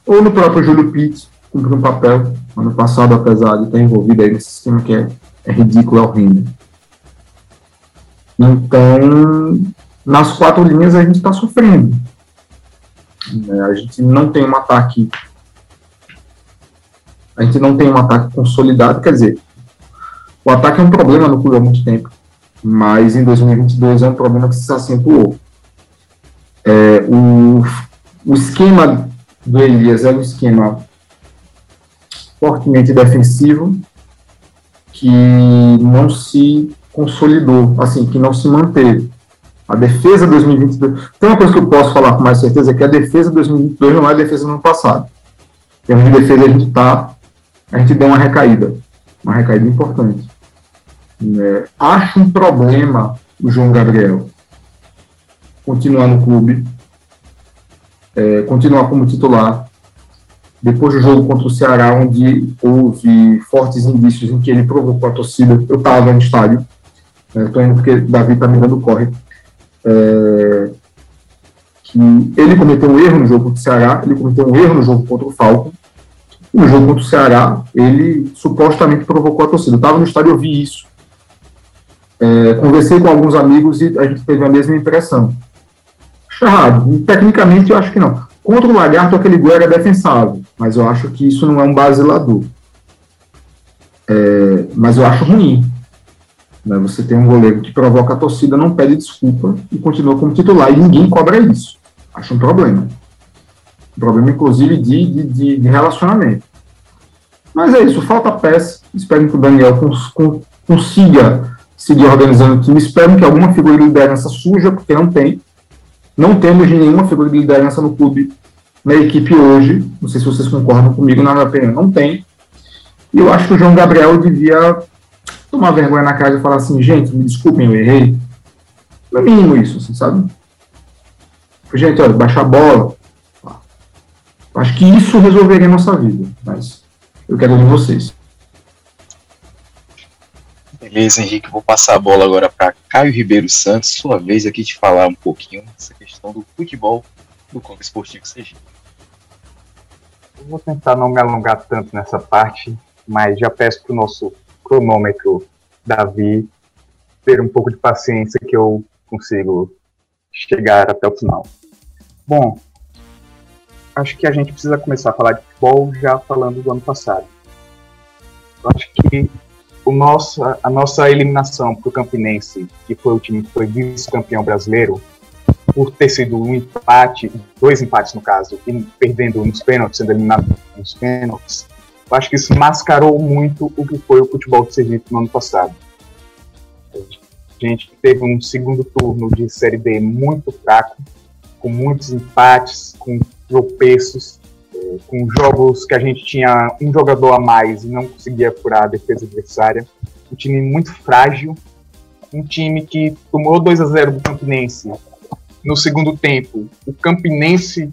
ou no próprio Júlio Pitt, cumprindo um papel ano passado, apesar de estar envolvido aí nesse sistema que é, é ridículo, é horrível. Então, nas quatro linhas a gente está sofrendo. Né, a gente não tem um ataque. A gente não tem um ataque consolidado, quer dizer, o ataque é um problema no clube há muito tempo mas em 2022 é um problema que se acentuou. É, o, o esquema do Elias é um esquema fortemente defensivo que não se consolidou, assim, que não se manteve. A defesa 2022. Tem uma coisa que eu posso falar com mais certeza, que a defesa 2022 não é a defesa do ano passado. Em termos de defesa, a gente tá. A gente deu uma recaída. Uma recaída importante. É, acho um problema o João Gabriel continuar no clube, é, continuar como titular. Depois do jogo contra o Ceará, onde houve fortes indícios em que ele provocou a torcida, eu estava no estádio, estou é, indo porque Davi está me dando corre. É, que ele cometeu um erro no jogo contra o Ceará, ele cometeu um erro no jogo contra o Falcon. No jogo contra o Ceará, ele supostamente provocou a torcida. Eu estava no estádio e ouvi isso. É, conversei com alguns amigos e a gente teve a mesma impressão. Errado. Tecnicamente, eu acho que não. Contra o Lagarto, aquele gol era defensável, mas eu acho que isso não é um basilador. É, mas eu acho ruim. Né? Você tem um goleiro que provoca a torcida, não pede desculpa e continua como titular, e ninguém cobra isso. Acho um problema. Um problema, inclusive, de, de, de relacionamento. Mas é isso, falta peça. Espero que o Daniel cons, cons, consiga seguir organizando o time. Espero que alguma figura de liderança surja, porque não tem. Não temos nenhuma figura de liderança no clube, na equipe hoje. Não sei se vocês concordam comigo, na minha opinião, não tem. E eu acho que o João Gabriel devia tomar vergonha na cara e falar assim: gente, me desculpem, eu errei. No mínimo isso, assim, sabe? Gente, olha, baixar a bola. Acho que isso resolveria a nossa vida. Mas eu quero ouvir vocês. Beleza, Henrique, vou passar a bola agora para Caio Ribeiro Santos, sua vez aqui de falar um pouquinho dessa questão do futebol do Clube Esportivo Sergipe. Eu vou tentar não me alongar tanto nessa parte, mas já peço para o nosso cronômetro Davi ter um pouco de paciência que eu consigo chegar até o final. Bom, acho que a gente precisa começar a falar de futebol já falando do ano passado. Eu acho que o nosso, a nossa eliminação para o Campinense, que foi o time que foi vice-campeão brasileiro, por ter sido um empate, dois empates no caso, e perdendo nos pênaltis, sendo eliminado nos pênaltis, eu acho que isso mascarou muito o que foi o futebol do Sergipe no ano passado. A gente teve um segundo turno de Série B muito fraco, com muitos empates, com tropeços, com jogos que a gente tinha um jogador a mais e não conseguia furar a defesa adversária. Um time muito frágil, um time que tomou 2 a 0 do Campinense no segundo tempo. O Campinense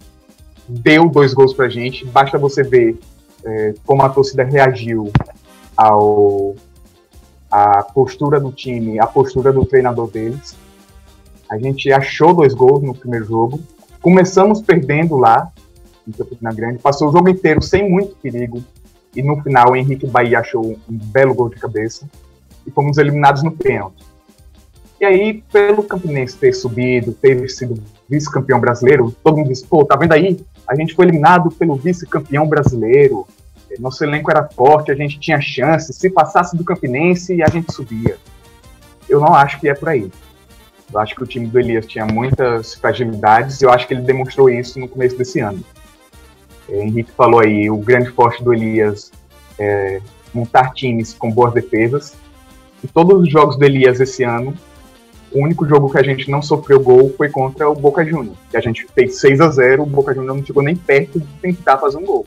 deu dois gols pra gente, basta você ver é, como a torcida reagiu ao a postura do time, a postura do treinador deles. A gente achou dois gols no primeiro jogo. Começamos perdendo lá, em Campina Grande. Passou o jogo inteiro sem muito perigo. E no final, o Henrique Bahia achou um belo gol de cabeça. E fomos eliminados no pênalti. E aí, pelo Campinense ter subido, ter sido vice-campeão brasileiro, todo mundo disse, pô, tá vendo aí? A gente foi eliminado pelo vice-campeão brasileiro. Nosso elenco era forte, a gente tinha chance. Se passasse do Campinense, a gente subia. Eu não acho que é por aí. Eu acho que o time do Elias tinha muitas fragilidades e eu acho que ele demonstrou isso no começo desse ano. É, Henrique falou aí, o grande forte do Elias é montar times com boas defesas. E todos os jogos do Elias esse ano, o único jogo que a gente não sofreu gol foi contra o Boca Juniors. Que a gente fez 6 a 0 o Boca Juniors não chegou nem perto de tentar fazer um gol.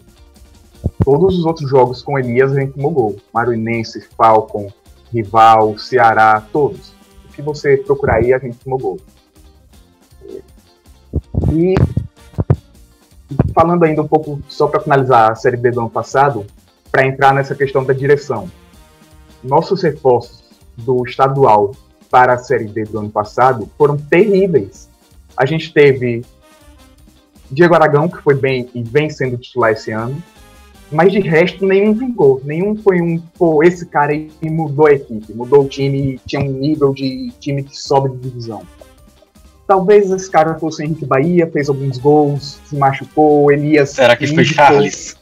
Todos os outros jogos com Elias a gente tomou gol. Maruinense, Falcon, Rival, Ceará, todos. O que você procurar aí, a gente tomou gol. E falando ainda um pouco, só para finalizar a Série B do ano passado, para entrar nessa questão da direção. Nossos reforços do estadual para a Série D do ano passado foram terríveis. A gente teve Diego Aragão, que foi bem e vem sendo titular esse ano, mas de resto nenhum vingou. Nenhum foi um, pô, esse cara aí mudou a equipe, mudou o time, tinha um nível de time que sobe de divisão. Talvez esse cara fosse o Henrique Bahia, fez alguns gols, se machucou, Elias. Será que, que foi indicou... Charles?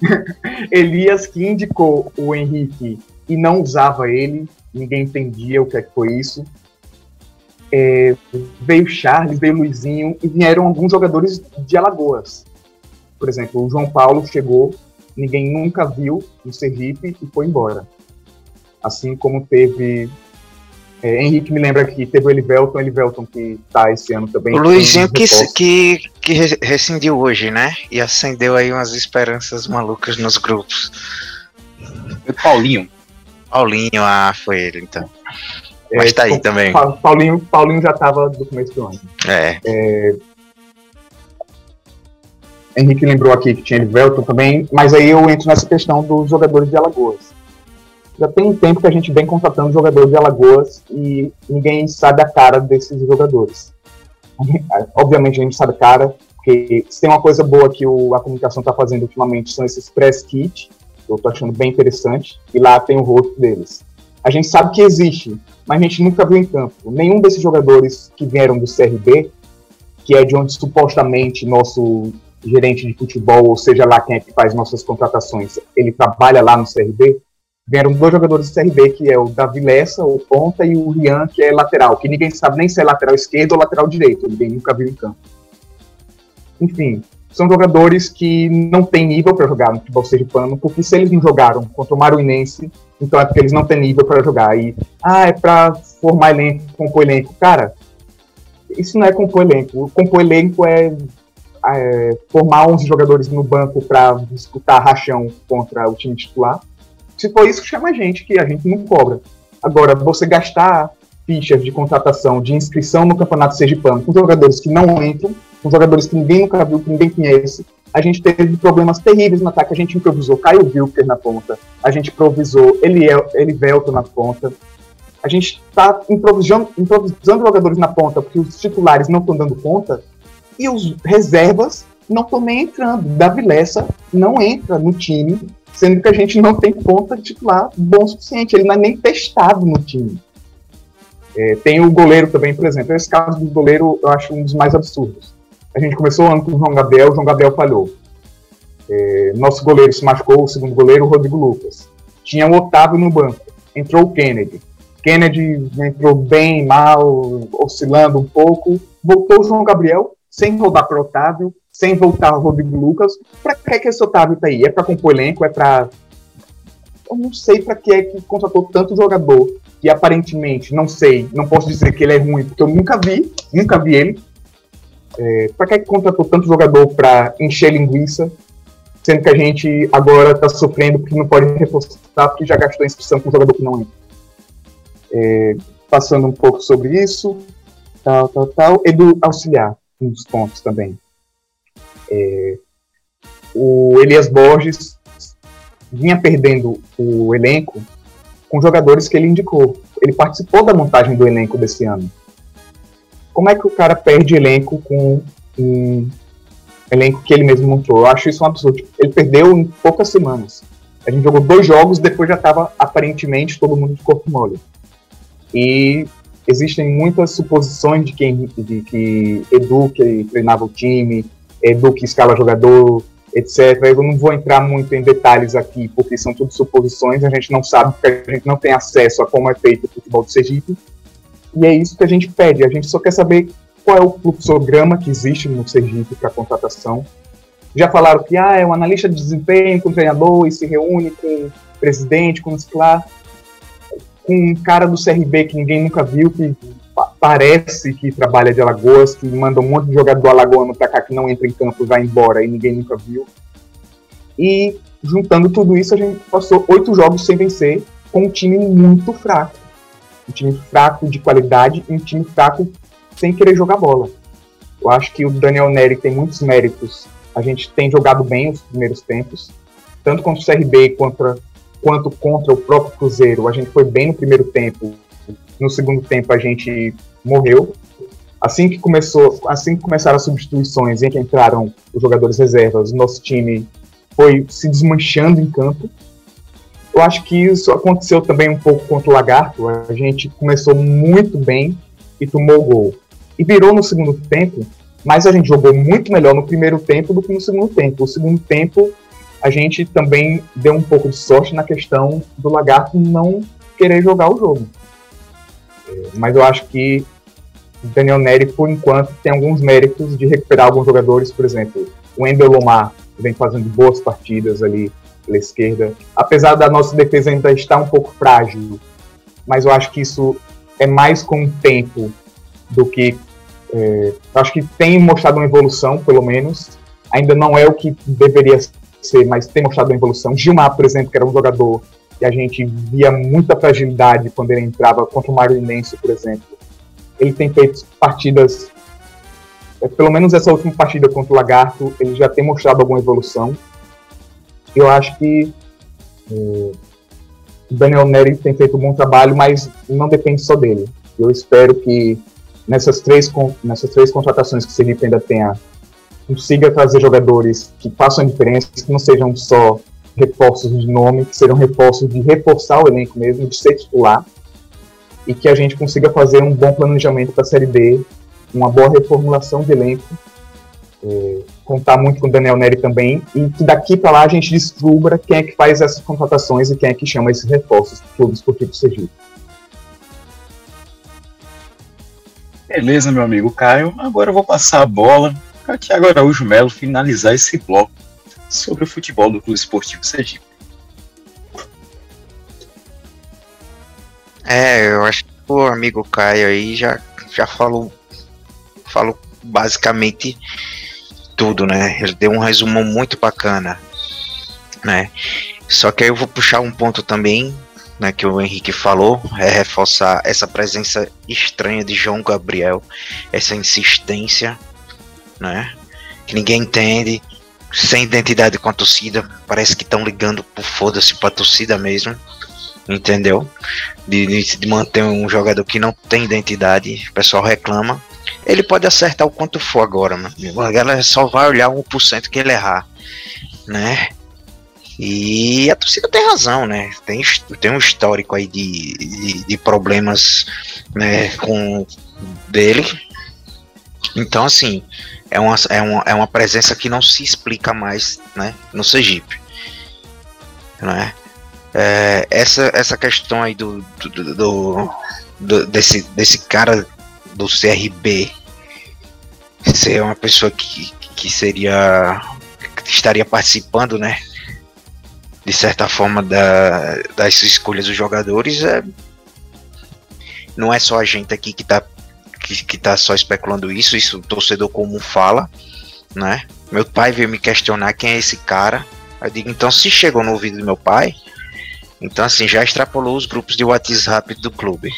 Elias que indicou o Henrique e não usava ele, ninguém entendia o que, é que foi isso. É, veio Charles, veio Luizinho e vieram alguns jogadores de Alagoas. Por exemplo, o João Paulo chegou, ninguém nunca viu no Sergipe e foi embora. Assim como teve. É, Henrique me lembra que teve o Elivelton, Elivelton que tá esse ano também. O Luizinho que, que, que rescindiu hoje, né? E acendeu aí umas esperanças malucas nos grupos. O Paulinho. Paulinho, ah, foi ele então. Mas é, tá aí também. Paulinho, Paulinho já tava do começo do ano. É. é Henrique lembrou aqui que tinha Elivelton também, mas aí eu entro nessa questão dos jogadores de Alagoas. Já tem um tempo que a gente vem contratando jogadores de Alagoas e ninguém sabe a cara desses jogadores. Obviamente a gente sabe a cara, porque se tem uma coisa boa que o, a comunicação está fazendo ultimamente são esses press kits, eu estou achando bem interessante, e lá tem o rosto deles. A gente sabe que existe, mas a gente nunca viu em campo. Nenhum desses jogadores que vieram do CRB, que é de onde supostamente nosso gerente de futebol, ou seja lá quem é que faz nossas contratações, ele trabalha lá no CRB, vieram dois jogadores do CRB, que é o Davi Lessa, o ponta, e o Rian, que é lateral, que ninguém sabe nem se é lateral esquerdo ou lateral direito, ninguém nunca viu em campo. Enfim, são jogadores que não têm nível para jogar no futebol sergipano, porque se eles não jogaram contra o Maruinense, então é porque eles não têm nível para jogar. E, ah, é para formar elenco, compor elenco. Cara, isso não é compor elenco. Compor elenco é é, formar 11 jogadores no banco para disputar rachão contra o time titular. Se for isso, chama a gente, que a gente não cobra. Agora, você gastar fichas de contratação, de inscrição no Campeonato Sergipano com jogadores que não entram, com jogadores que ninguém nunca viu, que ninguém conhece, a gente teve problemas terríveis no ataque. A gente improvisou Caio Wilker na ponta, a gente improvisou Eliel, Elivelto na ponta. A gente está improvisando, improvisando jogadores na ponta porque os titulares não estão dando conta e os reservas não estão nem entrando. Davi Lessa não entra no time, sendo que a gente não tem ponta titular bom o suficiente. Ele não é nem testado no time. É, tem o goleiro também, por exemplo. Esse caso do goleiro eu acho um dos mais absurdos. A gente começou o ano com o João Gabriel, o João Gabriel falhou. É, nosso goleiro se machucou, o segundo goleiro, o Rodrigo Lucas. Tinha o Otávio no banco. entrou o Kennedy. Kennedy entrou bem, mal, oscilando um pouco. Voltou o João Gabriel, sem rodar para Otávio, sem voltar o Rodrigo Lucas. Para que, que esse Otávio tá aí? É para compor elenco? É para. Eu não sei para que é que contratou tanto jogador que aparentemente, não sei, não posso dizer que ele é ruim, porque eu nunca vi, nunca vi ele. É, para que é que contratou tanto jogador para encher linguiça, sendo que a gente agora está sofrendo porque não pode reforçar, porque já gastou inscrição com um jogador que não entra. É, passando um pouco sobre isso, tal, tal, tal. Edu auxiliar, um dos pontos também. É, o Elias Borges vinha perdendo o elenco com jogadores que ele indicou. Ele participou da montagem do elenco desse ano. Como é que o cara perde elenco com um elenco que ele mesmo montou? Eu acho isso um absurdo. Ele perdeu em poucas semanas. A gente jogou dois jogos, depois já estava aparentemente todo mundo de corpo mole. E existem muitas suposições de, quem, de que Edu que treinava o time, Edu que escala jogador, etc. Eu não vou entrar muito em detalhes aqui, porque são tudo suposições, a gente não sabe, porque a gente não tem acesso a como é feito o futebol do Sergipe. E é isso que a gente pede, a gente só quer saber qual é o fluxograma que existe no Sergipe para contratação. Já falaram que ah, é um analista de desempenho com o treinador e se reúne com o presidente, com o com um cara do CRB que ninguém nunca viu, que parece que trabalha de Alagoas, que manda um monte de jogador alagoano pra cá que não entra em campo e vai embora e ninguém nunca viu. E juntando tudo isso, a gente passou oito jogos sem vencer, com um time muito fraco. Um time fraco de qualidade e um time fraco sem querer jogar bola. Eu acho que o Daniel Neri tem muitos méritos. A gente tem jogado bem os primeiros tempos, tanto contra o CRB quanto quanto contra o próprio Cruzeiro. A gente foi bem no primeiro tempo. No segundo tempo a gente morreu. Assim que começou, assim que começaram as substituições em que entraram os jogadores reservas, nosso time foi se desmanchando em campo. Eu acho que isso aconteceu também um pouco contra o Lagarto. A gente começou muito bem e tomou o gol. E virou no segundo tempo, mas a gente jogou muito melhor no primeiro tempo do que no segundo tempo. O segundo tempo a gente também deu um pouco de sorte na questão do Lagarto não querer jogar o jogo. Mas eu acho que Daniel Neri, por enquanto, tem alguns méritos de recuperar alguns jogadores, por exemplo, o Endel Lomar vem fazendo boas partidas ali pela esquerda, apesar da nossa defesa ainda estar um pouco frágil, mas eu acho que isso é mais com o tempo do que é, acho que tem mostrado uma evolução, pelo menos. Ainda não é o que deveria ser, mas tem mostrado uma evolução. Gilmar, por exemplo, que era um jogador que a gente via muita fragilidade quando ele entrava contra o Marinense, por exemplo. Ele tem feito partidas, é, pelo menos essa última partida contra o Lagarto, ele já tem mostrado alguma evolução. Eu acho que é, o Daniel Neri tem feito um bom trabalho, mas não depende só dele. Eu espero que nessas três, nessas três contratações que o Sergipe ainda tenha consiga trazer jogadores que façam a diferença, que não sejam só reforços de nome, que sejam reforços de reforçar o elenco mesmo, de ser titular, e que a gente consiga fazer um bom planejamento para a Série B, uma boa reformulação de elenco, é, contar muito com o Daniel Neri também, e que daqui para lá a gente descubra quem é que faz essas contratações e quem é que chama esses reforços do Clube Esportivo Sergipe. Beleza, meu amigo Caio. Agora eu vou passar a bola para Tiago Araújo Melo finalizar esse bloco sobre o futebol do Clube Esportivo Sergipe. É, eu acho que o amigo Caio aí já, já falou, falou basicamente tudo, né? Ele deu um resumo muito bacana, né? Só que aí eu vou puxar um ponto também, né, que o Henrique falou, é reforçar essa presença estranha de João Gabriel, essa insistência, né? Que ninguém entende, sem identidade com a torcida, parece que estão ligando por foda-se pra torcida mesmo, entendeu? De, de, manter um jogador que não tem identidade, o pessoal reclama. Ele pode acertar o quanto for agora, mano. A galera só vai olhar 1% que ele errar, né? E a torcida tem razão, né? Tem, tem um histórico aí de, de, de problemas né, com dele. Então, assim, é uma, é, uma, é uma presença que não se explica mais né, no Sergipe. Né? É, essa, essa questão aí do, do, do, do, desse, desse cara do CRB ser uma pessoa que, que seria que estaria participando, né? De certa forma da, das escolhas dos jogadores é, não é só a gente aqui que tá que, que tá só especulando isso, isso o torcedor comum fala, né? Meu pai veio me questionar quem é esse cara. Eu digo, então se chegou no ouvido do meu pai, então assim, já extrapolou os grupos de WhatsApp do clube,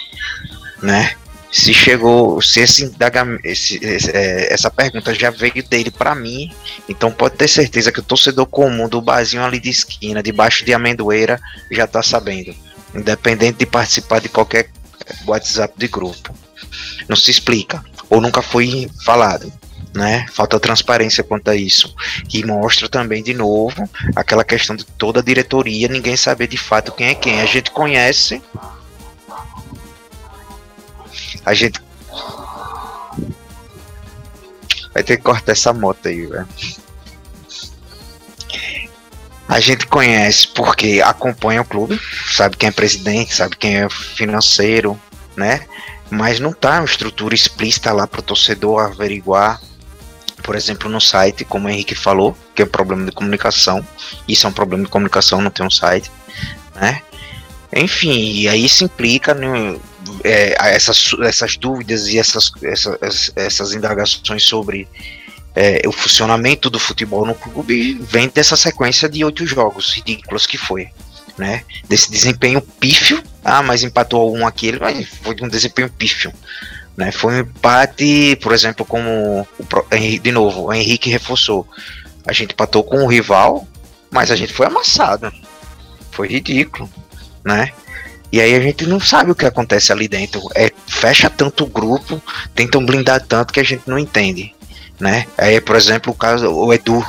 né? Se chegou, se esse esse, é, essa pergunta já veio dele para mim, então pode ter certeza que o torcedor comum do barzinho ali de esquina, debaixo de amendoeira, já tá sabendo, independente de participar de qualquer WhatsApp de grupo. Não se explica, ou nunca foi falado né? Falta transparência quanto a isso. E mostra também, de novo, aquela questão de toda a diretoria, ninguém saber de fato quem é quem. A gente conhece. A gente. Vai ter que cortar essa moto aí, velho. A gente conhece porque acompanha o clube, sabe quem é presidente, sabe quem é financeiro, né? Mas não tá uma estrutura explícita lá para o torcedor averiguar por exemplo, no site, como o Henrique falou, que é um problema de comunicação. Isso é um problema de comunicação, não tem um site, né? Enfim, e aí se implica é, essas, essas dúvidas e essas, essas, essas indagações sobre é, o funcionamento do futebol no clube vem dessa sequência de oito jogos ridículos que foi. Né? Desse desempenho pífio, ah, mas empatou um aqui, mas foi um desempenho pífio. Né? Foi um empate, por exemplo, como o, de novo, o Henrique reforçou. A gente empatou com o rival, mas a gente foi amassado. Foi ridículo, né? E aí a gente não sabe o que acontece ali dentro. É, fecha tanto o grupo, tentam blindar tanto que a gente não entende, né? Aí, por exemplo, o caso o Edu.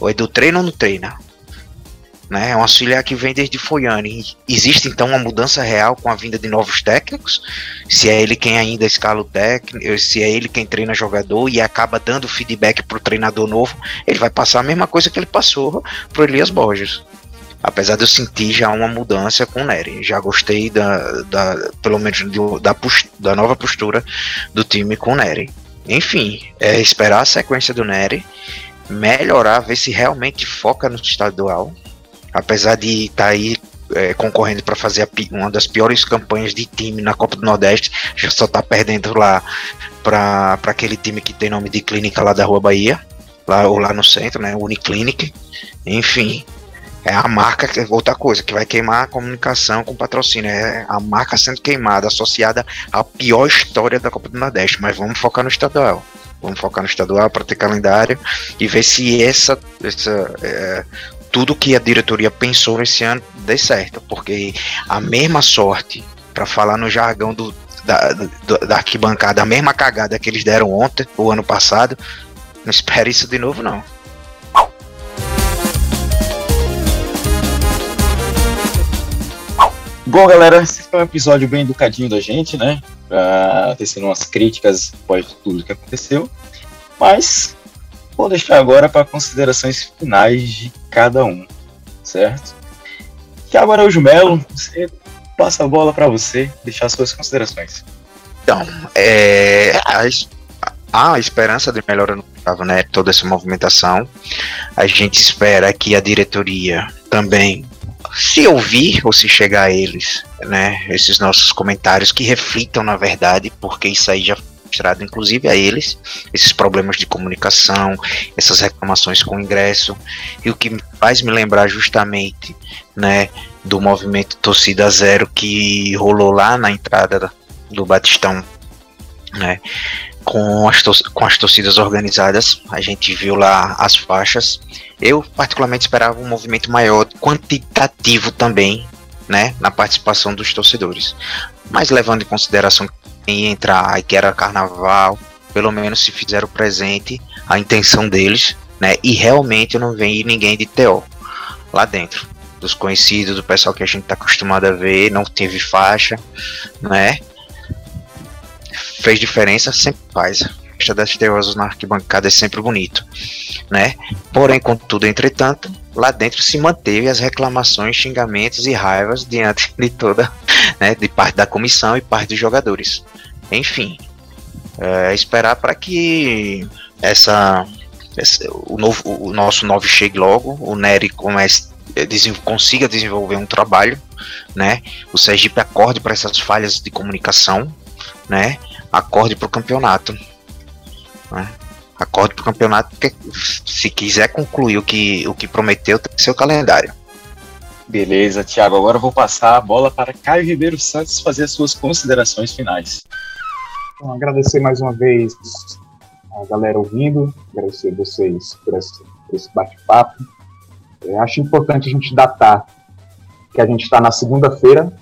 O Edu treina ou não treina? Né? É um auxiliar que vem desde Foiane. Existe então uma mudança real com a vinda de novos técnicos? Se é ele quem ainda escala o técnico, se é ele quem treina jogador e acaba dando feedback para o treinador novo, ele vai passar a mesma coisa que ele passou pro Elias Borges. Apesar de eu sentir já uma mudança com o Nery. Já gostei da, da pelo menos da, da nova postura do time com o Nery. Enfim, é esperar a sequência do Nery, melhorar, ver se realmente foca no estadual, apesar de estar tá aí é, concorrendo para fazer a, uma das piores campanhas de time na Copa do Nordeste, já só está perdendo lá para aquele time que tem nome de clínica lá da Rua Bahia, lá, ou lá no centro, né? Uniclinic. Enfim, é a marca, outra coisa, que vai queimar a comunicação com patrocínio. É a marca sendo queimada, associada à pior história da Copa do Nordeste. Mas vamos focar no estadual. Vamos focar no estadual para ter calendário e ver se essa, essa é, tudo que a diretoria pensou nesse ano dê certo, porque a mesma sorte, para falar no jargão do, da, do, da arquibancada, a mesma cagada que eles deram ontem, o ano passado, não espere isso de novo, não. Bom, galera, esse foi um episódio bem educadinho da gente, né? Pra tecendo umas críticas após tudo que aconteceu. Mas Vou deixar agora para considerações finais de cada um, certo? Thiago Araújo Melo, você passa a bola para você deixar suas considerações. Então, é, a, a esperança de melhora no estava, né? Toda essa movimentação. A gente espera que a diretoria também se ouvir ou se chegar a eles, né, esses nossos comentários que reflitam na verdade, porque isso aí já mostrado, inclusive a eles, esses problemas de comunicação, essas reclamações com o ingresso, e o que faz me lembrar justamente, né, do movimento Torcida Zero que rolou lá na entrada do Batistão, né, com as, com as torcidas organizadas, a gente viu lá as faixas. Eu particularmente esperava um movimento maior, quantitativo também, né, na participação dos torcedores. Mas levando em consideração em entrar, que era carnaval, pelo menos se fizeram presente a intenção deles, né? E realmente não vi ninguém de TO lá dentro. Dos conhecidos, do pessoal que a gente tá acostumado a ver, não teve faixa, né? Fez diferença, sempre faz. Festa das teosas na arquibancada é sempre bonito, né? Porém, contudo, entretanto, lá dentro se manteve as reclamações, xingamentos e raivas diante de toda, né, de parte da comissão e parte dos jogadores. Enfim, é, esperar para que essa, essa, o, novo, o nosso novo chegue logo, o Nery comece, eh, consiga desenvolver um trabalho, né? O Sergipe acorde para essas falhas de comunicação, né? Acorde para o campeonato, né? Acorde para o campeonato, porque se quiser concluir o que, o que prometeu, tem que ser o calendário. Beleza, Thiago. Agora eu vou passar a bola para Caio Ribeiro Santos fazer as suas considerações finais. Então, agradecer mais uma vez a galera ouvindo, agradecer vocês por esse, por esse bate-papo. É, acho importante a gente datar que a gente está na segunda-feira,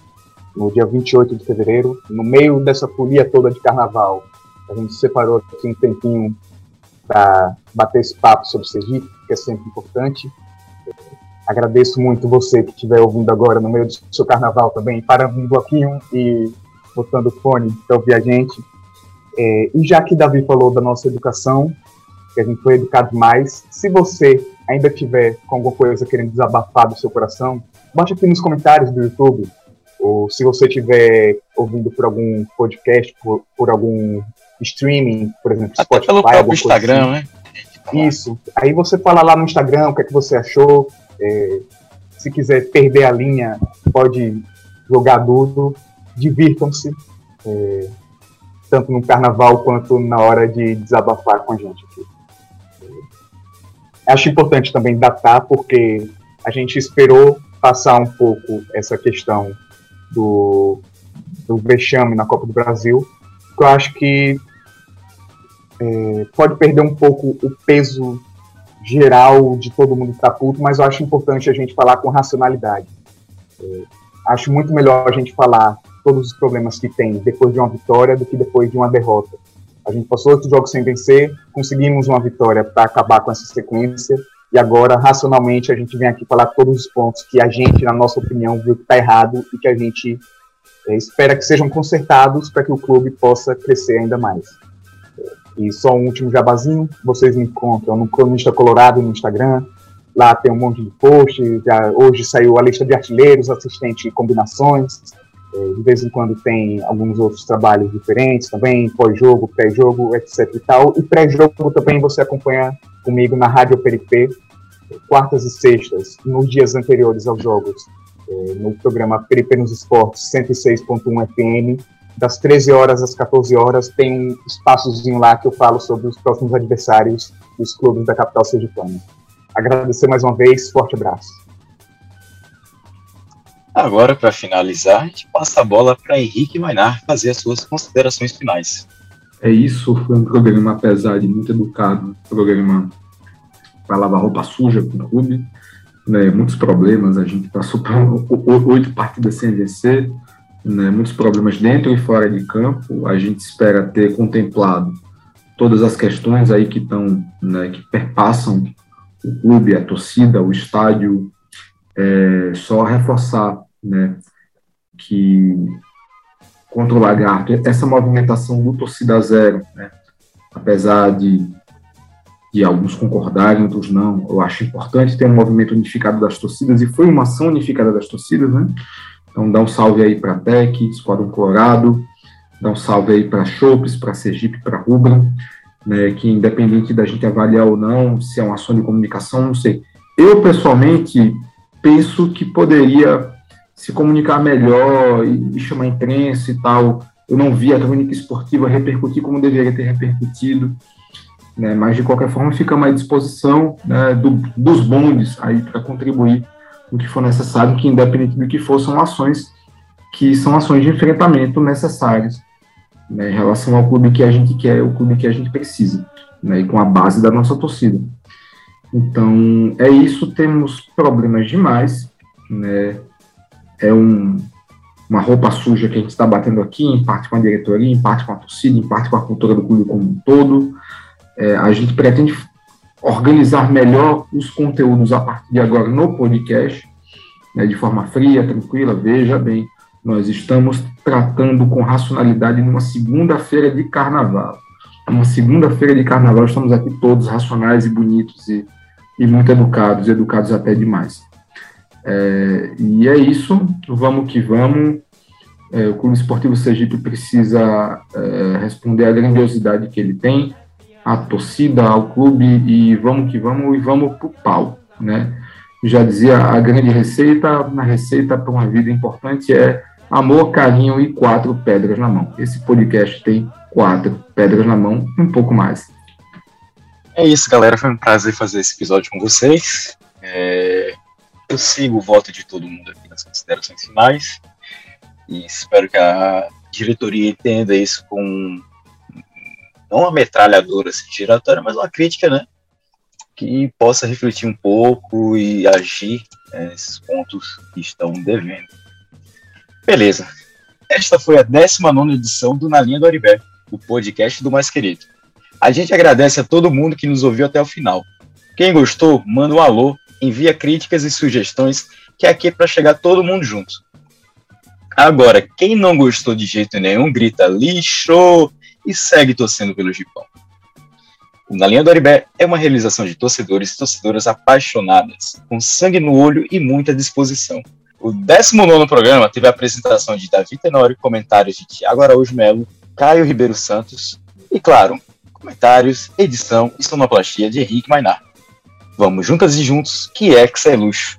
no dia 28 de fevereiro, no meio dessa folia toda de carnaval. A gente separou aqui um tempinho para bater esse papo sobre Sergipe, que é sempre importante. Agradeço muito você que estiver ouvindo agora no meio do seu carnaval também, parando um bloquinho e botando o fone para ouvir a gente. É, e já que Davi falou da nossa educação, que a gente foi educado mais, se você ainda tiver com alguma coisa querendo desabafar do seu coração, baixa aqui nos comentários do YouTube, ou se você estiver ouvindo por algum podcast, por, por algum streaming, por exemplo, Até Spotify, pelo próprio Instagram, assim. né? Isso. Aí você fala lá no Instagram o que é que você achou. É, se quiser perder a linha, pode jogar duro. Divirtam-se. É, tanto no carnaval quanto na hora de desabafar com a gente aqui. Acho importante também datar, porque a gente esperou passar um pouco essa questão do, do vexame na Copa do Brasil, que eu acho que é, pode perder um pouco o peso geral de todo mundo estar tá puto, mas eu acho importante a gente falar com racionalidade. É, acho muito melhor a gente falar todos os problemas que tem depois de uma vitória do que depois de uma derrota. A gente passou oito jogos sem vencer, conseguimos uma vitória para acabar com essa sequência, e agora, racionalmente, a gente vem aqui falar todos os pontos que a gente, na nossa opinião, viu que está errado e que a gente espera que sejam consertados para que o clube possa crescer ainda mais. E só um último jabazinho, vocês me encontram no Cronista Colorado no Instagram, lá tem um monte de posts, já, hoje saiu a lista de artilheiros, assistente e combinações, é, de vez em quando tem alguns outros trabalhos diferentes também, pós-jogo, pré-jogo, etc e tal. E pré-jogo também você acompanha comigo na Rádio Peripê, quartas e sextas, nos dias anteriores aos jogos, é, no programa Peripê nos Esportes 106.1 FM, das 13 horas às 14 horas, tem um espaçozinho lá que eu falo sobre os próximos adversários dos clubes da capital sergipana. Agradecer mais uma vez, forte abraço. Agora, para finalizar, a gente passa a bola para Henrique Mainar fazer as suas considerações finais. É isso, foi um programa, apesar de muito educado, um programa para lavar roupa suja com o clube, né, muitos problemas, a gente passou por oito partidas sem vencer, né, muitos problemas dentro e fora de campo, a gente espera ter contemplado todas as questões aí que estão, né, que perpassam o clube, a torcida, o estádio, é, só reforçar né, que contra o Lagarto, essa movimentação do torcida zero, né, apesar de, de alguns concordarem, outros não, eu acho importante ter um movimento unificado das torcidas, e foi uma ação unificada das torcidas, né? Então, dá um salve aí para a TEC, Esquadrão Colorado, dá um salve aí para Chopes, para Sergipe, para Rubram, né, que independente da gente avaliar ou não, se é uma ação de comunicação, não sei. Eu, pessoalmente, penso que poderia se comunicar melhor e, chamar imprensa e tal. Eu não vi a crônica esportiva repercutir como deveria ter repercutido, né? mas de qualquer forma ficamos à disposição né, do, dos bondes aí para contribuir o que for necessário, que independente do que for, são ações que são ações de enfrentamento necessárias né, em relação ao clube que a gente quer, o clube que a gente precisa, né, e com a base da nossa torcida. Então, é isso, temos problemas demais, né? É um, uma roupa suja que a gente está batendo aqui, em parte com a diretoria, em parte com a torcida, em parte com a cultura do clube como um todo. É, a gente pretende organizar melhor os conteúdos a partir de agora no podcast, né, de forma fria, tranquila. Veja bem, nós estamos tratando com racionalidade numa segunda-feira de carnaval. uma segunda-feira de carnaval, estamos aqui todos racionais e bonitos e, e muito educados, educados até demais. É, e é isso, vamos que vamos. É, o Clube Esportivo Sergipe precisa é, responder à grandiosidade que ele tem, à torcida, ao clube, e vamos que vamos, e vamos pro pau, né? Já dizia, a grande receita, na receita para uma vida importante é amor, carinho e quatro pedras na mão. Esse podcast tem quatro pedras na mão um pouco mais. É isso, galera. Foi um prazer fazer esse episódio com vocês. É... Eu sigo o voto de todo mundo aqui nas considerações finais. E espero que a diretoria entenda isso com não uma metralhadora assim, giratória, mas uma crítica, né? Que possa refletir um pouco e agir né, nesses pontos que estão devendo. Beleza. Esta foi a 19 edição do Na Linha do Aribé, o podcast do Mais Querido. A gente agradece a todo mundo que nos ouviu até o final. Quem gostou, manda um alô, envia críticas e sugestões, que é aqui é para chegar todo mundo junto. Agora, quem não gostou de jeito nenhum, grita lixo e segue torcendo pelo Gipão. O Na Linha do Aribé é uma realização de torcedores e torcedoras apaixonadas, com sangue no olho e muita disposição. O 19 programa teve a apresentação de Davi Tenório, comentários de Tiago Araújo Melo, Caio Ribeiro Santos e, claro, comentários, edição e sonoplastia de Henrique Mainar. Vamos juntas e juntos, que é que é luxo.